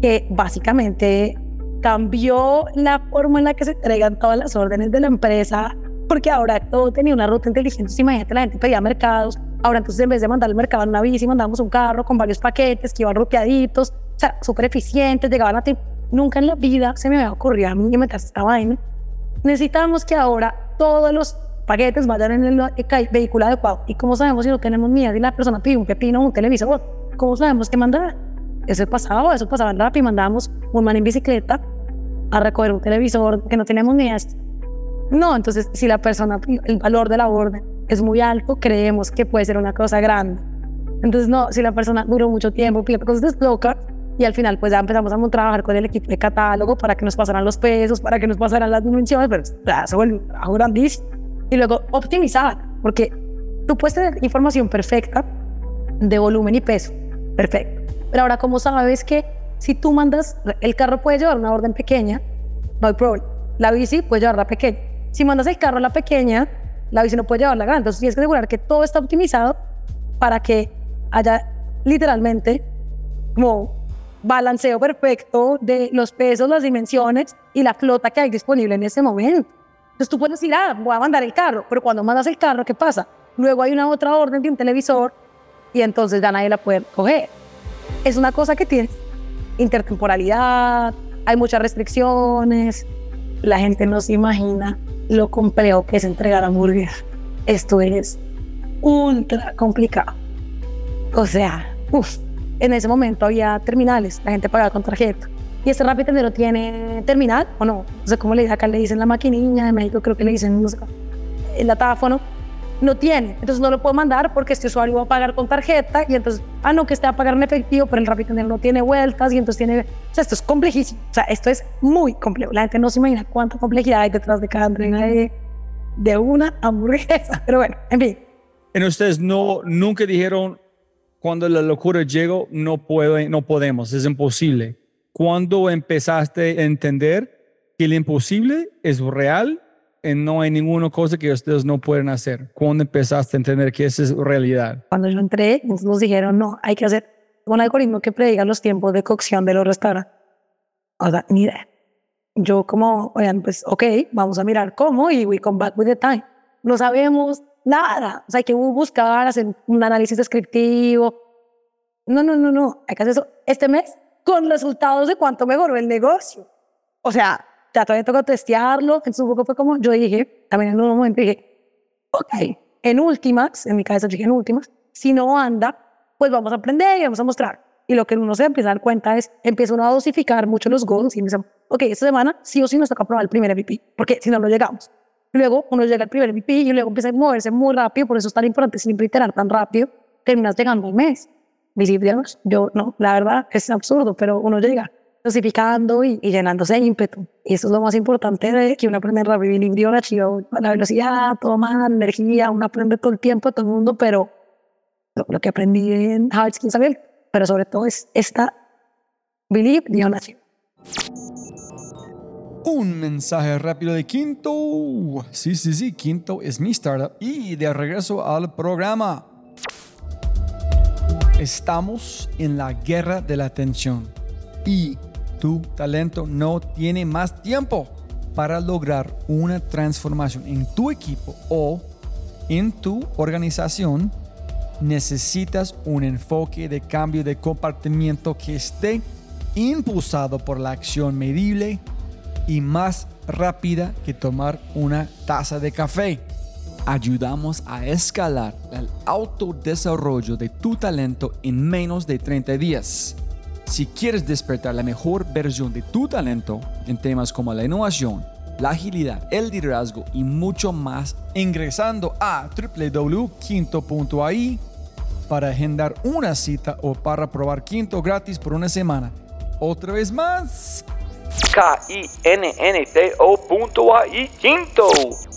que básicamente cambió la forma en la que se entregan todas las órdenes de la empresa, porque ahora todo tenía una ruta inteligente. Imagínate, la gente pedía mercados. Ahora, entonces, en vez de mandar el mercado en una bici, mandamos un carro con varios paquetes que iban ruteaditos, o sea, súper eficientes, llegaban a tiempo. Nunca en la vida se me había ocurrido a mí meterse esta vaina. Necesitamos que ahora todos los paquetes vayan en el vehículo adecuado. ¿Y cómo sabemos si no tenemos miedo y la persona pide un pepino o un televisor? ¿Cómo sabemos qué mandar? Eso pasaba, eso pasaba en Rappi, mandábamos un man en bicicleta a recoger un televisor que no tenemos ni esto. No, entonces si la persona, el valor de la orden es muy alto, creemos que puede ser una cosa grande. Entonces no, si la persona duró mucho tiempo, pide cosas locas y al final pues ya empezamos a trabajar con el equipo de catálogo para que nos pasaran los pesos, para que nos pasaran las dimensiones, pero ya se vuelve un trabajo grandísimo. Y luego optimizar, porque tú puedes tener información perfecta de volumen y peso, perfecto. Pero ahora, ¿cómo sabes que si tú mandas, el carro puede llevar una orden pequeña, no hay problema. La bici puede llevar la pequeña. Si mandas el carro a la pequeña, la bici no puede llevar la grande. Entonces tienes que asegurar que todo está optimizado para que haya literalmente como balanceo perfecto de los pesos, las dimensiones y la flota que hay disponible en ese momento. Entonces tú puedes decir, ah, voy a mandar el carro, pero cuando mandas el carro, ¿qué pasa? Luego hay una otra orden de un televisor y entonces ya nadie la puede coger. Es una cosa que tienes intertemporalidad, hay muchas restricciones, la gente no se imagina lo complejo que es entregar hamburguesas. Esto es ultra complicado. O sea, en ese momento había terminales, la gente pagaba con tarjeta. ¿Y este Rappi tiene terminal o no? No sé cómo le dicen acá, le dicen la maquinilla, en México creo que le dicen, no sé, el datáfono. no tiene, entonces no lo puedo mandar porque este usuario va a pagar con tarjeta y entonces, ah, no, que esté a pagar en efectivo, pero el Rapid no tiene vueltas y entonces tiene, o sea, esto es complejísimo, o sea, esto es muy complejo, la gente no se imagina cuánta complejidad hay detrás de cada entrega de, de una hamburguesa, pero bueno, en fin. En ustedes no, nunca dijeron, cuando la locura llegó, no, puedo, no podemos, es imposible. ¿Cuándo empezaste a entender que lo imposible es real y no hay ninguna cosa que ustedes no pueden hacer? ¿Cuándo empezaste a entender que esa es realidad? Cuando yo entré, nos dijeron, no, hay que hacer un algoritmo que prediga los tiempos de cocción de los restaurantes. O sea, ni idea. Yo como, oigan, pues, ok, vamos a mirar cómo y we come back with the time. No sabemos nada. O sea, hay que buscar, hacer un análisis descriptivo. No, no, no, no. Hay que hacer eso este mes con resultados de cuánto mejoró el negocio. O sea, ya todavía tengo testearlo. Entonces un poco fue como yo dije, también en un momento dije, ok, en últimas, en mi cabeza dije en últimas, si no anda, pues vamos a aprender y vamos a mostrar. Y lo que uno se empieza a dar cuenta es, empieza uno a dosificar mucho los goals y empieza, ok, esta semana sí o sí nos toca probar el primer MVP, porque si no, no llegamos. Luego uno llega al primer MVP y luego empieza a moverse muy rápido, por eso es tan importante siempre iterar tan rápido, terminas llegando al mes. Visibles, yo no, la verdad es absurdo, pero uno llega dosificando y, llenándose de ímpetu. Y eso es lo más importante de que uno aprende a vivir libre, la velocidad, toma energía, uno aprende todo el tiempo, todo el mundo, pero lo, que aprendí en Hard Skills pero sobre todo es esta Believe the. Un mensaje rápido de Quinto. Sí, sí, sí, Quinto es mi startup. Y de regreso al programa. Estamos en la guerra de la atención. Y tu talento no tiene más tiempo para lograr una transformación en tu equipo o en tu organización. Necesitas un enfoque de cambio de comportamiento que esté impulsado por la acción medible y más rápida que tomar una taza de café. Ayudamos a escalar el autodesarrollo de tu talento en menos de 30 días. Si quieres despertar la mejor versión de tu talento en temas como la innovación, la agilidad, el liderazgo y mucho más, ingresando a www.quinto.ai para agendar una cita o para probar Quinto gratis por una semana. Otra vez más, K-I-N-N-T-O.ai Quinto.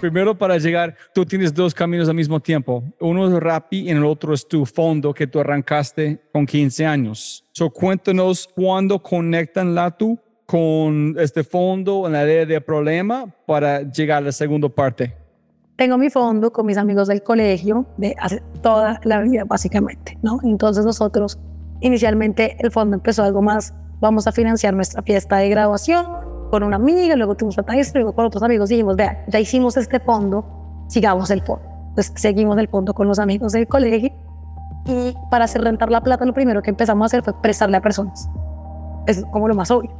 Primero para llegar, tú tienes dos caminos al mismo tiempo. Uno es Rappi y el otro es tu fondo que tú arrancaste con 15 años. So, cuéntanos cuándo conectan la tu con este fondo en la idea de problema para llegar a la segunda parte. Tengo mi fondo con mis amigos del colegio de hace toda la vida, básicamente, ¿no? Entonces nosotros Inicialmente el fondo empezó algo más, vamos a financiar nuestra fiesta de graduación con una amiga, luego tuvimos otra maestro, luego con otros amigos dijimos, vea, ya hicimos este fondo, sigamos el fondo. Pues seguimos el fondo con los amigos del colegio y para hacer rentar la plata lo primero que empezamos a hacer fue prestarle a personas. Es como lo más obvio.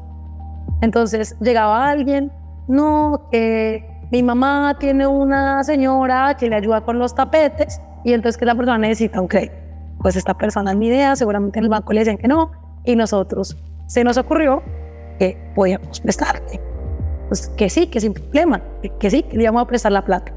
Entonces llegaba alguien, no, que mi mamá tiene una señora que le ayuda con los tapetes y entonces que la persona necesita un crédito pues esta persona ni idea, seguramente en el banco le decían que no, y nosotros se nos ocurrió que podíamos prestarle. Pues que sí, que sin problema, que, sí, que le íbamos a prestar la plata,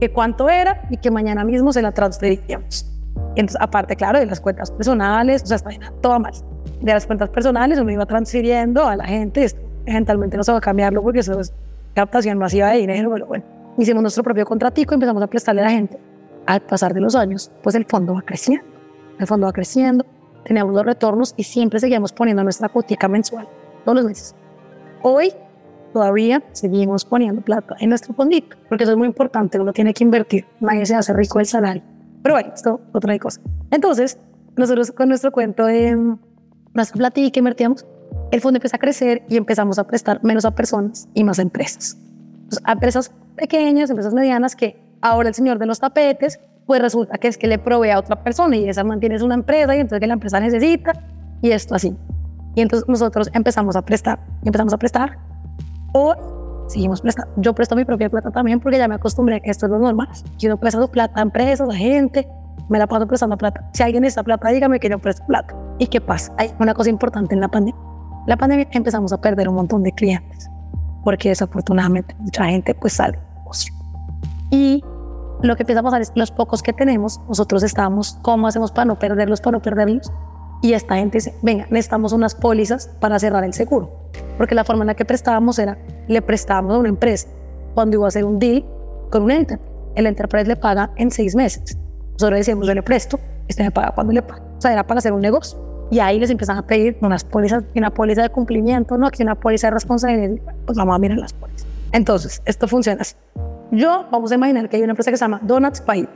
que cuánto era y que mañana mismo se la transferiríamos. Entonces, aparte, claro, de las cuentas personales, o sea, está todo mal. De las cuentas personales uno iba transfiriendo a la gente, eventualmente no se va a cambiarlo porque eso es captación masiva de dinero, pero bueno, hicimos nuestro propio contratico y empezamos a prestarle a la gente. Al pasar de los años, pues el fondo va creciendo el fondo va creciendo, teníamos los retornos y siempre seguíamos poniendo nuestra cuotica mensual, todos los meses. Hoy todavía seguimos poniendo plata en nuestro fondito, porque eso es muy importante, uno tiene que invertir, nadie se hace rico del salario. Pero bueno, esto otra cosa. Entonces, nosotros con nuestro cuento de nuestra platilla que invertíamos, el fondo empieza a crecer y empezamos a prestar menos a personas y más a empresas. a empresas pequeñas, empresas medianas que ahora el señor de los tapetes pues resulta que es que le provee a otra persona y esa mantiene una empresa y entonces que la empresa necesita y esto así. Y entonces nosotros empezamos a prestar, empezamos a prestar o seguimos prestando. Yo presto mi propia plata también porque ya me acostumbré a que esto es lo normal. Yo presto plata a empresas, a gente, me la paso prestando plata. Si alguien necesita plata, dígame que yo presto plata. ¿Y qué pasa? Hay una cosa importante en la pandemia. La pandemia empezamos a perder un montón de clientes porque desafortunadamente mucha gente pues sale Y lo que empieza a pasar es los pocos que tenemos, nosotros estamos, ¿cómo hacemos para no perderlos, para no perderlos? Y esta gente dice, venga, necesitamos unas pólizas para cerrar el seguro. Porque la forma en la que prestábamos era, le prestábamos a una empresa cuando iba a hacer un deal con un enter. El enterprise le paga en seis meses. Nosotros decíamos, yo le presto, este me paga cuando le paga. O sea, era para hacer un negocio. Y ahí les empiezan a pedir unas pólizas, una póliza de cumplimiento, no, aquí una póliza de responsabilidad. Pues vamos a mirar las pólizas. Entonces, esto funciona así. Yo, vamos a imaginar que hay una empresa que se llama Donuts Paito.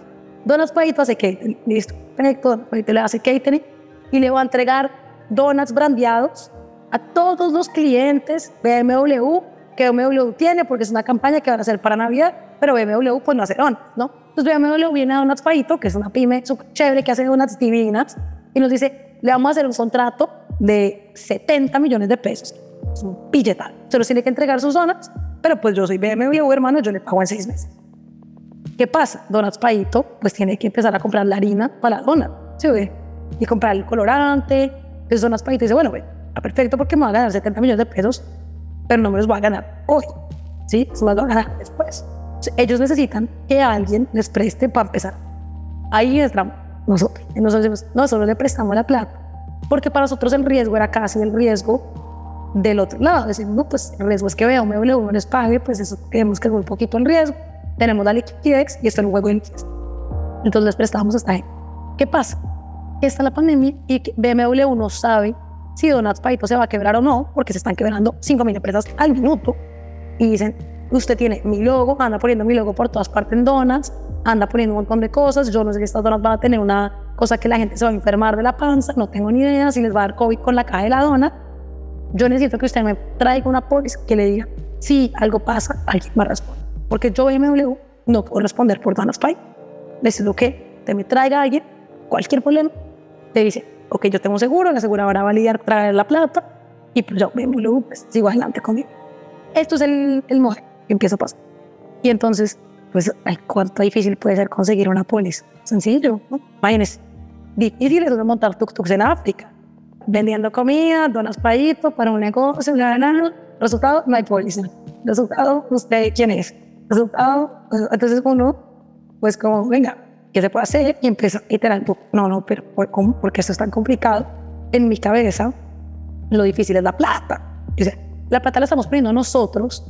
Donuts Paito hace catering. Listo, perfecto. Donuts Paito le hace catering y le va a entregar donuts brandeados a todos los clientes BMW que BMW tiene, porque es una campaña que van a hacer para Navidad, pero BMW pues no hace donuts, ¿no? Entonces BMW viene a Donuts Paito, que es una pyme súper chévere que hace donuts divinas, y nos dice, le vamos a hacer un contrato de 70 millones de pesos. Es un billetal. Se los tiene que entregar sus donuts, pero pues yo soy BMW, hermano, yo le pago en seis meses. ¿Qué pasa? Donuts Paito, pues tiene que empezar a comprar la harina para la donut, ¿sí ve? Y comprar el colorante. Entonces Donuts Paito dice, bueno, ve, está perfecto porque me va a ganar 70 millones de pesos, pero no me los va a ganar hoy, ¿sí? Se los va a ganar después. Entonces, ellos necesitan que alguien les preste para empezar. Ahí entramos nosotros. Y nosotros decimos, nosotros le prestamos la plata, porque para nosotros el riesgo era casi el riesgo del otro lado. Decimos, no, pues el riesgo es que un BMW no les pague, pues eso tenemos que un poquito el riesgo. Tenemos la liquidez y esto es un juego liquidez. Entonces les prestamos esta gente. ¿Qué pasa? Está la pandemia y BMW no sabe si Donuts Paito se va a quebrar o no, porque se están quebrando 5.000 empresas al minuto. Y dicen, usted tiene mi logo, anda poniendo mi logo por todas partes en Donuts, anda poniendo un montón de cosas, yo no sé si estas donuts van a tener una cosa que la gente se va a enfermar de la panza, no tengo ni idea si les va a dar COVID con la caja de la dona. Yo necesito que usted me traiga una póliza que le diga, si algo pasa, alguien va a responder. Porque yo BMW no puedo responder por Donuts Paito. Necesito que te me traiga alguien, cualquier problema, te dice, ok, yo tengo un seguro, la aseguradora va a lidiar, traer la plata, y pues yo BMW pues, sigo adelante conmigo. Esto es el, el modelo que empieza a pasar. Y entonces, pues, cuánto difícil puede ser conseguir una póliza. Sencillo, ¿no? Imagínense, difícil es montar tuk-tuks en África, vendiendo comida, donas paíto para un negocio, bla, bla. Resultado, no hay póliza. Resultado, usted quién es. Resultado, pues, entonces uno, pues como, venga, ¿qué se puede hacer? Y empieza a iterar, no, no, pero ¿cómo? Porque esto es tan complicado. En mi cabeza, lo difícil es la plata. O sea, la plata la estamos poniendo nosotros,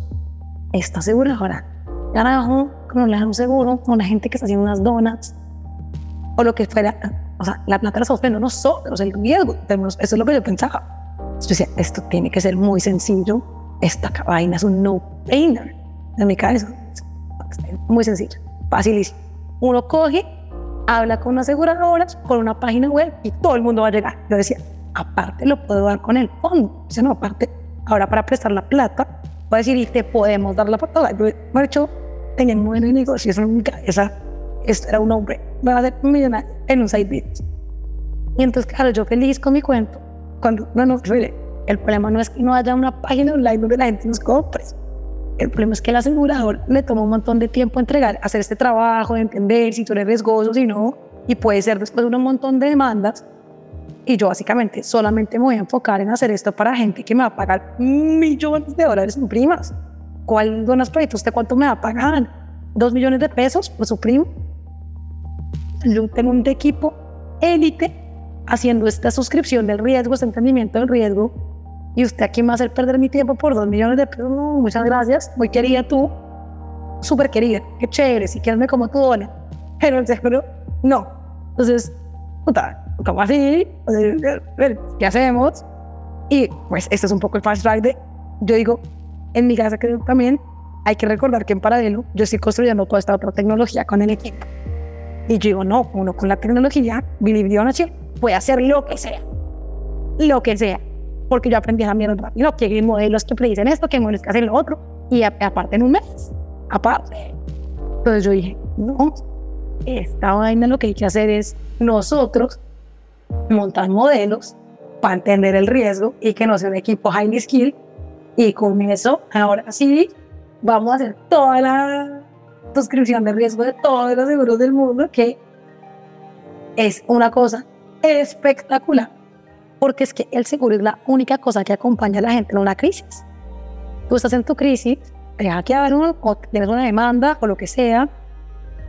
está segura ahora. Carajo, como le dan un seguro con la gente que está haciendo unas donuts o lo que fuera. O sea, la plata la estamos poniendo nosotros, el riesgo. Eso es lo que yo pensaba. Yo decía, esto tiene que ser muy sencillo. Esta vaina es un no-brainer. En mi cabeza, muy sencillo, facilísimo. Uno coge, habla con una aseguradora, con una página web y todo el mundo va a llegar. Yo decía, aparte lo puedo dar con el fondo. Dice, no, aparte, ahora para prestar la plata, voy a decir, y te podemos dar la plata. Yo, de hecho, tenía un buen negocio, eso cabeza, esto era un hombre, me va a hacer millonario en un side business. Y entonces, claro, yo feliz con mi cuento, cuando, no, no, el problema no es que no haya una página online donde la gente nos compre. El problema es que el asegurador le toma un montón de tiempo entregar, hacer este trabajo, de entender si tú eres riesgoso, si no, y puede ser después de un montón de demandas. Y yo básicamente solamente me voy a enfocar en hacer esto para gente que me va a pagar millones de dólares en primas. ¿Cuál donas proyectos? ¿Usted cuánto me va a pagar? ¿Dos millones de pesos por su primo? Yo tengo un equipo élite haciendo esta suscripción del riesgo, este entendimiento del riesgo, y usted aquí me va a hacer perder mi tiempo por dos millones de pesos. No, muchas gracias, muy querida tú, súper querida, qué chévere, si quieres me como tu dona, pero el seguro, no. Entonces, puta, ¿cómo así? ¿Qué hacemos? Y pues este es un poco el fast track de, yo digo, en mi casa creo también hay que recordar que en paralelo yo estoy construyendo toda esta otra tecnología con el equipo. Y yo digo, no, uno con la tecnología, Believe Ownership, puede hacer lo que sea. Lo que sea. Porque yo aprendí mirar rápido que hay modelos que predicen esto, que hay modelos que hacen lo otro. Y aparte en un mes. Aparte. Entonces yo dije, no, esta vaina lo que hay que hacer es nosotros montar modelos para entender el riesgo y que no sea un equipo highly skilled. Y con eso, ahora sí, vamos a hacer toda la suscripción de riesgo de todos los seguros del mundo, que es una cosa espectacular, porque es que el seguro es la única cosa que acompaña a la gente en una crisis. Tú estás en tu crisis, deja que haber uno, o tienes una demanda o lo que sea,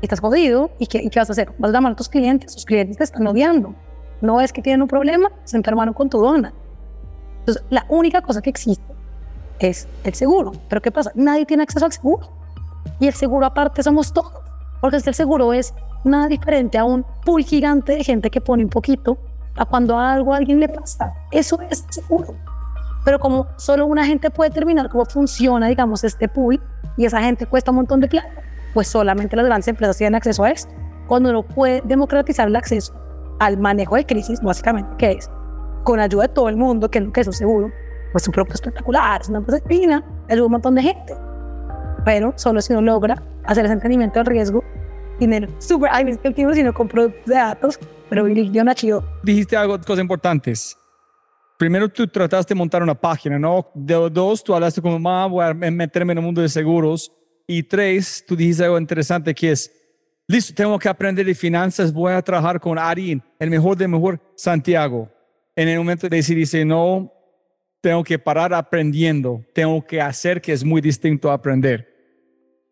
estás jodido. ¿Y qué, y qué vas a hacer? Vas a llamar a tus clientes. Tus clientes te están odiando. No es que tienen un problema, se enfermaron con tu dona. Entonces, la única cosa que existe es el seguro. Pero ¿qué pasa? Nadie tiene acceso al seguro. Y el seguro aparte somos todos. Porque el seguro es nada diferente a un pool gigante de gente que pone un poquito a cuando algo a alguien le pasa. Eso es seguro. Pero como solo una gente puede determinar cómo funciona, digamos, este pool, y esa gente cuesta un montón de plata, pues solamente las grandes empresas tienen acceso a esto. Cuando uno puede democratizar el acceso al manejo de crisis, básicamente, que es con ayuda de todo el mundo, que, que es un seguro, pues un producto espectacular, es una empresa fina, ayuda a un montón de gente. Pero solo si uno logra hacer ese entendimiento del riesgo, dinero súper efectivo, sino con productos de datos, pero yo nació. Dijiste algo, cosas importantes. Primero, tú trataste de montar una página, ¿no? De dos, tú hablaste como, mamá, voy a meterme en el mundo de seguros. Y tres, tú dijiste algo interesante que es, listo, tengo que aprender de finanzas, voy a trabajar con Ari, el mejor de mejor, Santiago. En el momento de decir, dice, no, tengo que parar aprendiendo, tengo que hacer que es muy distinto a aprender.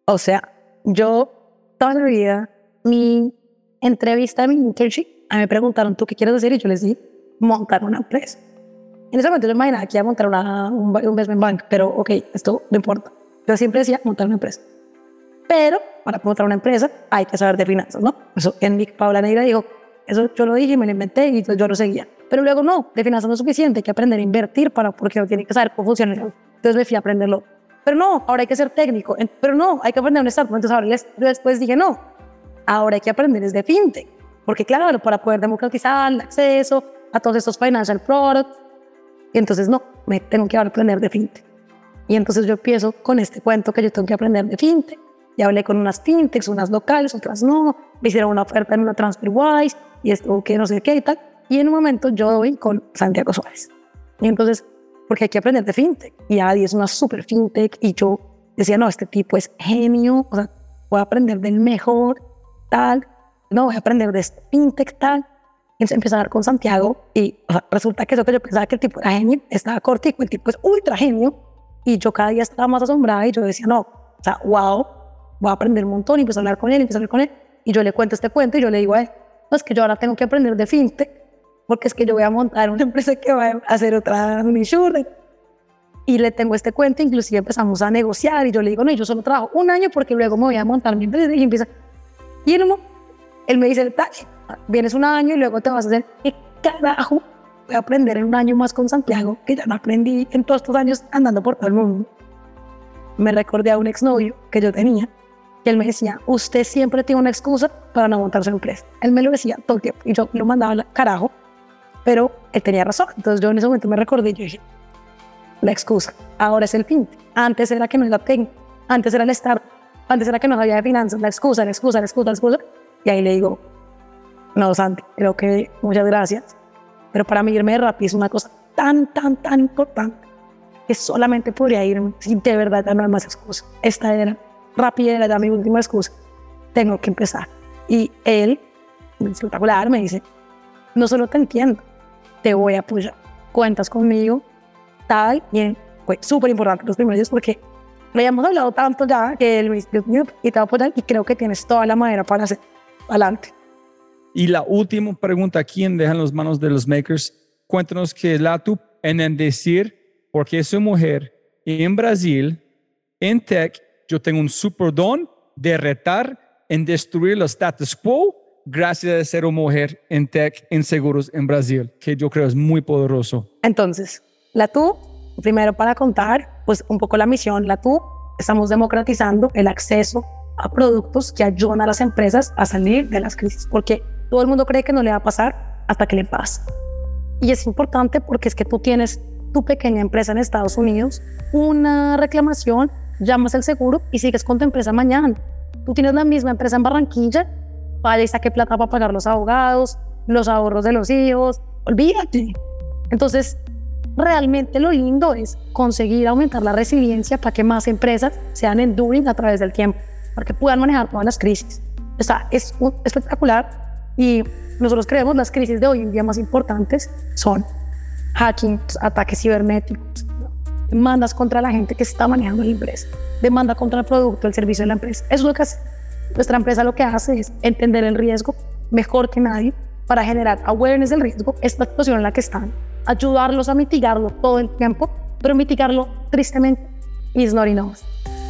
O sea, yo toda la vida, mi entrevista, mi internship, a mí me preguntaron, ¿tú qué quieres hacer? Y yo les dije, montar una empresa. En ese momento yo imaginaba que iba a montar una, un, un investment bank, pero ok, esto no importa. Yo siempre decía montar una empresa. Pero para montar una empresa hay que saber de finanzas, ¿no? Eso en mi Paula Negra dijo, eso yo lo dije, me lo inventé y yo lo seguía. Pero luego no, de finanzas no es suficiente, hay que aprender a invertir para, porque no tiene que saber cómo funciona. Entonces me fui a aprenderlo. Pero no, ahora hay que ser técnico. Pero no, hay que aprender un startup. Entonces ahora les, después dije, no, ahora hay que aprender desde fintech. Porque claro, para poder democratizar el acceso a todos estos financial products. Y entonces no, me tengo que aprender de fintech. Y entonces yo empiezo con este cuento que yo tengo que aprender de fintech. Y hablé con unas fintechs, unas locales, otras no. Me hicieron una oferta en una TransferWise y esto que no sé qué y tal. Y en un momento yo doy con Santiago Suárez. Y entonces, porque hay que aprender de fintech. Y Adi es una super fintech. Y yo decía, no, este tipo es genio. O sea, voy a aprender del mejor, tal. No, voy a aprender de este fintech, tal. Y entonces empecé a hablar con Santiago. Y o sea, resulta que eso que yo pensaba que el tipo era genio, estaba cortico. El tipo es ultra genio. Y yo cada día estaba más asombrada. Y yo decía, no, o sea, wow, voy a aprender un montón. Y empecé a hablar con él, empecé a hablar con él. Y yo le cuento este cuento y yo le digo a él, no, es que yo ahora tengo que aprender de fintech porque es que yo voy a montar una empresa que va a hacer otra insurance. Y le tengo este cuento, inclusive empezamos a negociar y yo le digo, no, yo solo trabajo un año porque luego me voy a montar mi empresa y empieza. Y él, él me dice, vienes un año y luego te vas a hacer, ¿qué carajo? Voy a aprender en un año más con Santiago, que ya no aprendí en todos estos años andando por todo el mundo. Me recordé a un exnovio que yo tenía, que él me decía, usted siempre tiene una excusa para no montar su empresa. Él me lo decía todo el tiempo y yo lo mandaba al carajo pero él tenía razón. Entonces yo en ese momento me recordé y yo dije, la excusa, ahora es el fin. Antes era que no era técnico, antes era el estar, antes era que no sabía de finanzas, la excusa, la excusa, la excusa, la excusa. Y ahí le digo, no, Santi, creo que muchas gracias, pero para mí irme de Rappi es una cosa tan, tan, tan importante que solamente podría irme si de verdad ya no hay más excusa. Esta era, Rappi era ya mi última excusa. Tengo que empezar. Y él, espectacular, me dice, no solo te entiendo, te voy a apoyar. Cuentas conmigo, tal. Y fue súper importante los primeros días porque habíamos hablado tanto ya que él me dice, y te va a apoyar y creo que tienes toda la madera para hacer adelante. Y la última pregunta, ¿quién deja en las manos de los makers? Cuéntanos qué es la tu en el decir, porque soy mujer en Brasil, en tech, yo tengo un super don de retar en destruir los status quo gracias a ser una mujer en tech, en seguros en Brasil, que yo creo es muy poderoso. Entonces, la TU, primero para contar, pues un poco la misión, la TU, estamos democratizando el acceso a productos que ayudan a las empresas a salir de las crisis, porque todo el mundo cree que no le va a pasar hasta que le pasa. Y es importante porque es que tú tienes tu pequeña empresa en Estados Unidos, una reclamación, llamas el seguro y sigues con tu empresa mañana. Tú tienes la misma empresa en Barranquilla vaya y saque plata para pagar los abogados, los ahorros de los hijos, olvídate. Entonces, realmente lo lindo es conseguir aumentar la resiliencia para que más empresas sean enduring a través del tiempo, para que puedan manejar todas las crisis. O sea, es espectacular y nosotros creemos las crisis de hoy en día más importantes son hacking, ataques cibernéticos, demandas contra la gente que está manejando la empresa, demanda contra el producto, el servicio de la empresa. Eso es lo que hace Nuestra empresa lo que hace es entender el riesgo mejor que nadie para generar awareness del riesgo, esta situación en la que están, ayudarlos a mitigarlo todo el tiempo, pero mitigarlo tristemente is not enough.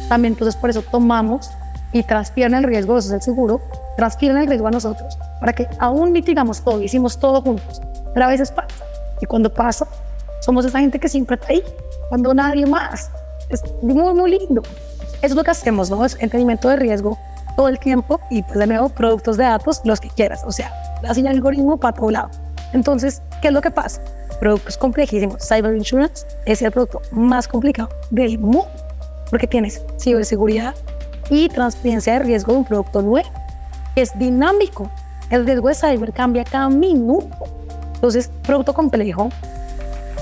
También entonces por eso tomamos y transfieren el riesgo, eso es el seguro, transfieren el riesgo a nosotros, para que aún mitigamos todo, hicimos todo juntos, pero a veces pasa. Y cuando pasa, somos esa gente que siempre está ahí, cuando nadie más. Es muy, muy lindo. Eso es lo que hacemos, ¿no? Es entendimiento de riesgo todo el tiempo y pues de nuevo productos de datos, los que quieras. O sea, así algoritmo para todo lado. Entonces, ¿qué es lo que pasa? Productos complejísimos. Cyber Insurance es el producto más complicado del mundo porque tienes ciberseguridad y transferencia de riesgo de un producto nuevo. Es dinámico. El riesgo de cyber cambia cada minuto. Entonces, producto complejo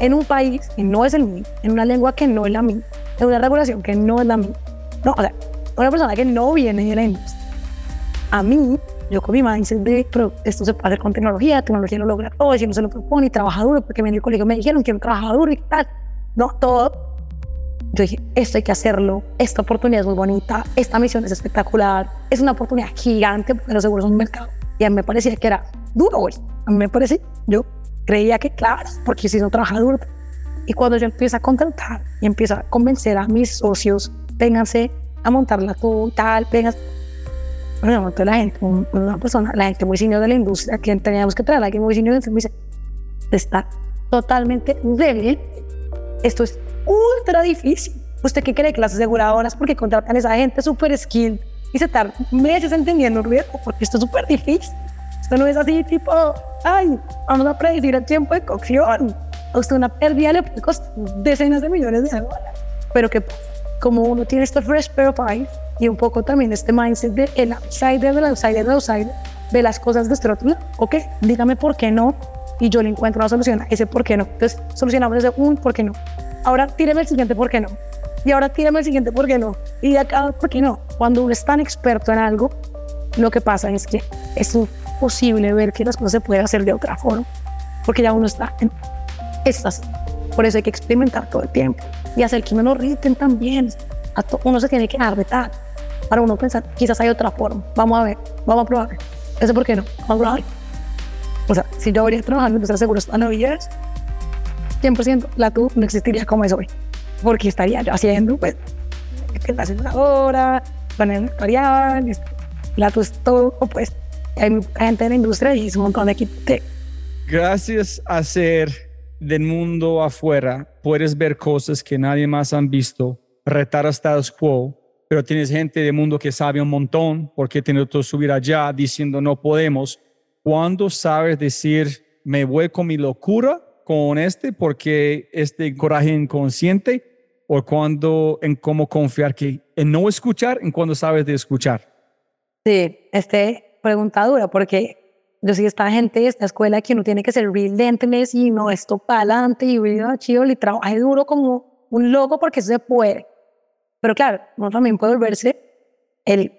en un país que no es el mío, en una lengua que no es la mía, en una regulación que no es la mía. No, o sea, una persona que no viene de la industria. A mí, yo con mi mindset de, esto se puede hacer con tecnología, tecnología lo logra todo, si no se lo propone y trabaja duro, porque en el colegio me dijeron que trabaja duro y tal. No, todo. Yo dije, esto hay que hacerlo, esta oportunidad es muy bonita, esta misión es espectacular, es una oportunidad gigante porque los seguros son un mercado. Y a mí me parecía que era duro, güey. A mí me parecía, yo creía que claro, porque si no trabaja duro. Y cuando yo empiezo a contratar y empiezo a convencer a mis socios, vénganse a montarla tú, tal, vengas. Bueno, montó la gente, una persona, la gente muy senior de la industria, que teníamos que traer a alguien muy senior, entonces me dice, está totalmente débil. Esto es ultra difícil. ¿Usted qué cree que las aseguradoras, porque contratan a esa gente súper skilled y se tardan meses entendiendo el riesgo? Porque esto es súper difícil. Esto no es así, tipo, ay, vamos a predecir el tiempo de cocción. A usted una pérdida le puede costar decenas de millones de dólares. Pero ¿qué pasa? Como uno tiene este fresh pair of eyes y un poco también este mindset de el outsider del outsider del outsider, ve las cosas de este otro lado. Ok, dígame por qué no y yo le encuentro una solución a ese por qué no. Entonces, solucionamos ese un por qué no. Ahora tíreme el siguiente por qué no. Y ahora tíreme el siguiente por qué no. Y acá por qué no. Cuando uno es tan experto en algo, lo que pasa es que es imposible ver que las cosas se pueden hacer de otra forma, porque ya uno está en estas. Por eso hay que experimentar todo el tiempo y hacer que uno lo riten también. uno se tiene que tal para uno pensar, quizás hay otra forma. Vamos a ver, vamos a probar. Eso por qué no, vamos a probar. O sea, si yo habría trabajando en nuestros seguros navidades, 100% la tú no existiría como es hoy. Porque estaría yo haciendo, pues, que la aseguradora, con el editorial, la tú es todo, pues, hay gente en la industria y es un montón de equipo. Gracias a ser del mundo afuera, puedes ver cosas que nadie más han visto, retar a status quo, pero tienes gente del mundo que sabe un montón porque tiene que subir allá diciendo no podemos. ¿Cuándo sabes decir me voy con mi locura con este porque este coraje inconsciente o cuando en cómo confiar que en no escuchar, en cuando sabes de escuchar? Sí, este pregunta dura porque yo sí, esta gente, esta escuela que uno tiene que ser relentless y no esto para adelante y viva chido y trabaje duro como un loco porque eso se puede. Pero claro, uno también puede volverse el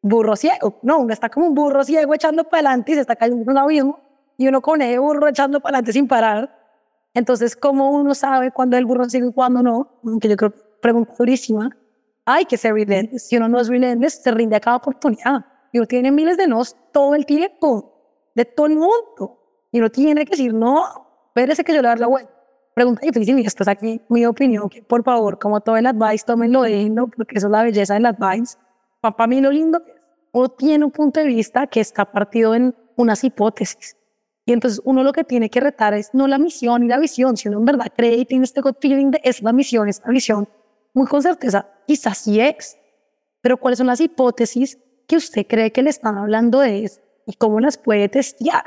burro ciego. No, uno está como un burro ciego echando para adelante y se está cayendo en un abismo y uno con el burro echando para adelante sin parar. Entonces, ¿cómo uno sabe cuándo el burro ciego y cuándo no? Que yo creo pregunta durísima. Hay que ser relentless. Si uno no es relentless, se rinde a cada oportunidad. Y uno tiene miles de nos todo el tiempo de todo el mundo. Y uno tiene que decir, no, espérese que yo le dar la vuelta. Pregunta difícil, y esto es aquí mi opinión, que por favor, como todo el advice, tómenlo lindo, porque eso es la belleza del advice. Para mí lo lindo uno tiene un punto de vista que está partido en unas hipótesis. Entonces uno lo que tiene que retar es no la misión y la visión, sino en verdad cree y tiene este gut feeling de es la misión, es la visión. Muy con certeza, quizás sí es. Pero ¿cuáles son las hipótesis que usted cree que le están hablando de eso? y cómo las puede testear.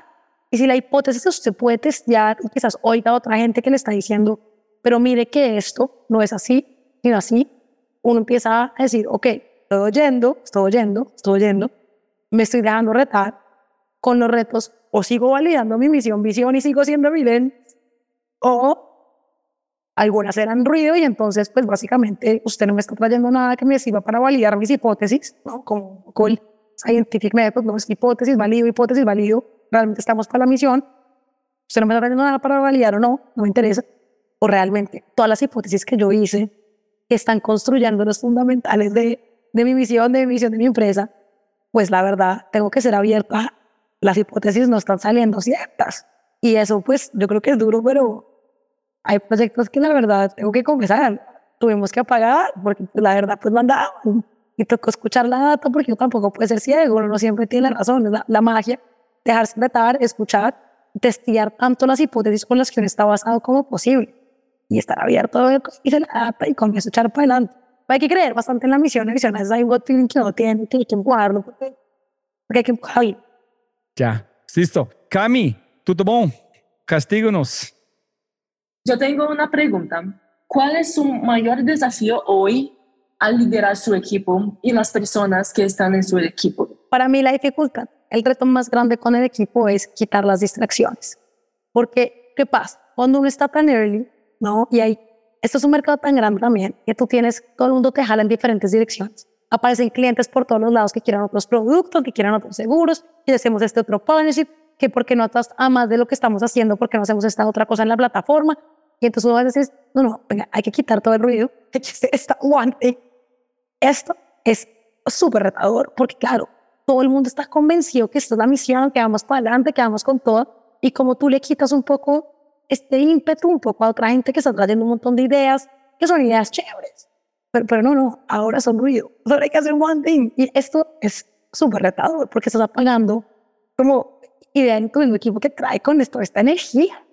Y si la hipótesis usted puede testear y quizás oiga a otra gente que le está diciendo, pero mire que esto no es así, sino así, uno empieza a decir, ok, estoy oyendo, estoy oyendo, estoy oyendo, me estoy dejando retar con los retos, o sigo validando mi misión, visión y sigo siendo evidente, o algunas eran ruido y entonces, pues básicamente usted no me está trayendo nada que me sirva para validar mis hipótesis, ¿no? Como, como scientific method, no es hipótesis, válido, hipótesis, válido, realmente estamos para la misión, usted no me está trayendo nada para validar o no, no me interesa, o realmente todas las hipótesis que yo hice que están construyendo los fundamentales de, de mi misión, de mi misión de mi empresa, pues la verdad, tengo que ser abierta. Las hipótesis no están saliendo ciertas. Y eso, pues, yo creo que es duro, pero hay proyectos que la verdad tengo que confesar, tuvimos que apagar porque pues, la verdad pues mandaban y tocó escuchar la data porque yo tampoco puede ser ciego, uno no siempre tiene la razón, la, la magia, dejarse retar, escuchar, testear tanto las hipótesis con las que uno está basado como posible y estar abierto a ver y la data y con eso echar para adelante. Hay que creer bastante en la misión, la misión es algo que no tiene, que empujarlo porque, porque hay que empujarlo. Ya, listo. Cami, ¿tú bom? Castíganos. Yo tengo una pregunta. ¿Cuál es su mayor desafío hoy al liderar su equipo y las personas que están en su equipo? Para mí la dificultad, el reto más grande con el equipo es quitar las distracciones. Porque, ¿qué pasa? Cuando uno está tan early, ¿no? Y hay, esto es un mercado tan grande también, que tú tienes, todo el mundo te jala en diferentes direcciones. Aparecen clientes por todos los lados que quieran otros productos, que quieran otros seguros, y hacemos este otro partnership, que porque no a más de lo que estamos haciendo, porque no hacemos esta otra cosa en la plataforma, y entonces uno a veces, no, no, venga, hay que quitar todo el ruido, hay que hacer esta one Esto es súper retador, porque claro, todo el mundo está convencido que esta es la misión, que vamos para adelante, que vamos con todo, y como tú le quitas un poco este ímpetu un poco a otra gente que está trayendo un montón de ideas, que son ideas chéveres, pero, pero no, no, ahora son ruido, solo hay que hacer one thing, y esto es súper retador, porque estás apagando como idea en tu equipo que trae con esto esta energía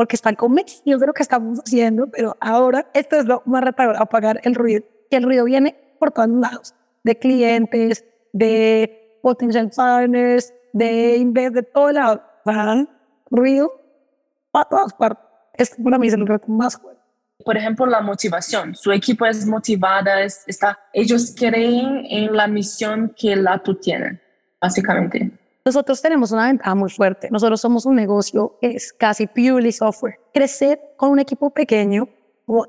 porque están convencidos de lo que estamos haciendo, pero ahora esto es lo más retador, apagar el ruido. Y el ruido viene por todos lados, de clientes, de potential partners, de invest, de todo lado. Ruido para todas partes. Esto para mí es el reto más fuerte. Por ejemplo, la motivación. Su equipo es motivada, es, está, ellos creen en la misión que la tú tienes, básicamente. Nosotros tenemos una ventaja muy fuerte. Nosotros somos un negocio que es casi purely software. Crecer con un equipo pequeño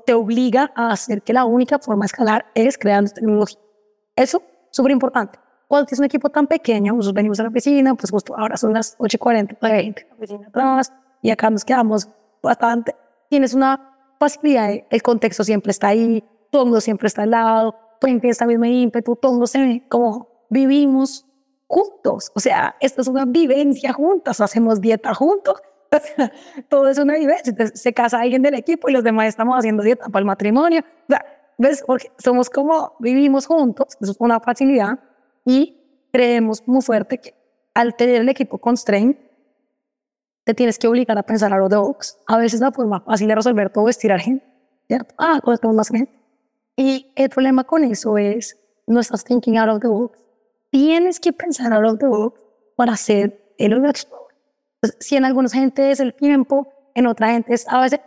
te obliga a hacer que la única forma de escalar es creando tecnología. Eso es súper importante. Cuando tienes un equipo tan pequeño, nosotros venimos a la oficina, pues justo ahora son las 8.40, 20, la oficina atrás, y acá nos quedamos bastante. Tienes una facilidad, el contexto siempre está ahí, todo el mundo siempre está al lado, tiene esta misma ímpetu, todo se ve como vivimos juntos. O sea, esto es una vivencia juntas, hacemos dieta juntos. todo es una vivencia. se casa alguien del equipo y los demás estamos haciendo dieta para el matrimonio. O sea, ¿ves? Porque somos como vivimos juntos, eso es una facilidad y creemos muy fuerte que al tener el equipo constraint, te tienes que obligar a pensar a los box. A veces la forma fácil de resolver todo es tirar gente, ¿cierto? Ah, con más gente. Y el problema con eso es, no estás thinking out of the box tienes que pensar out of the box para hacer el Explorer. si en alguna gente es el tiempo, en otra gente es a veces,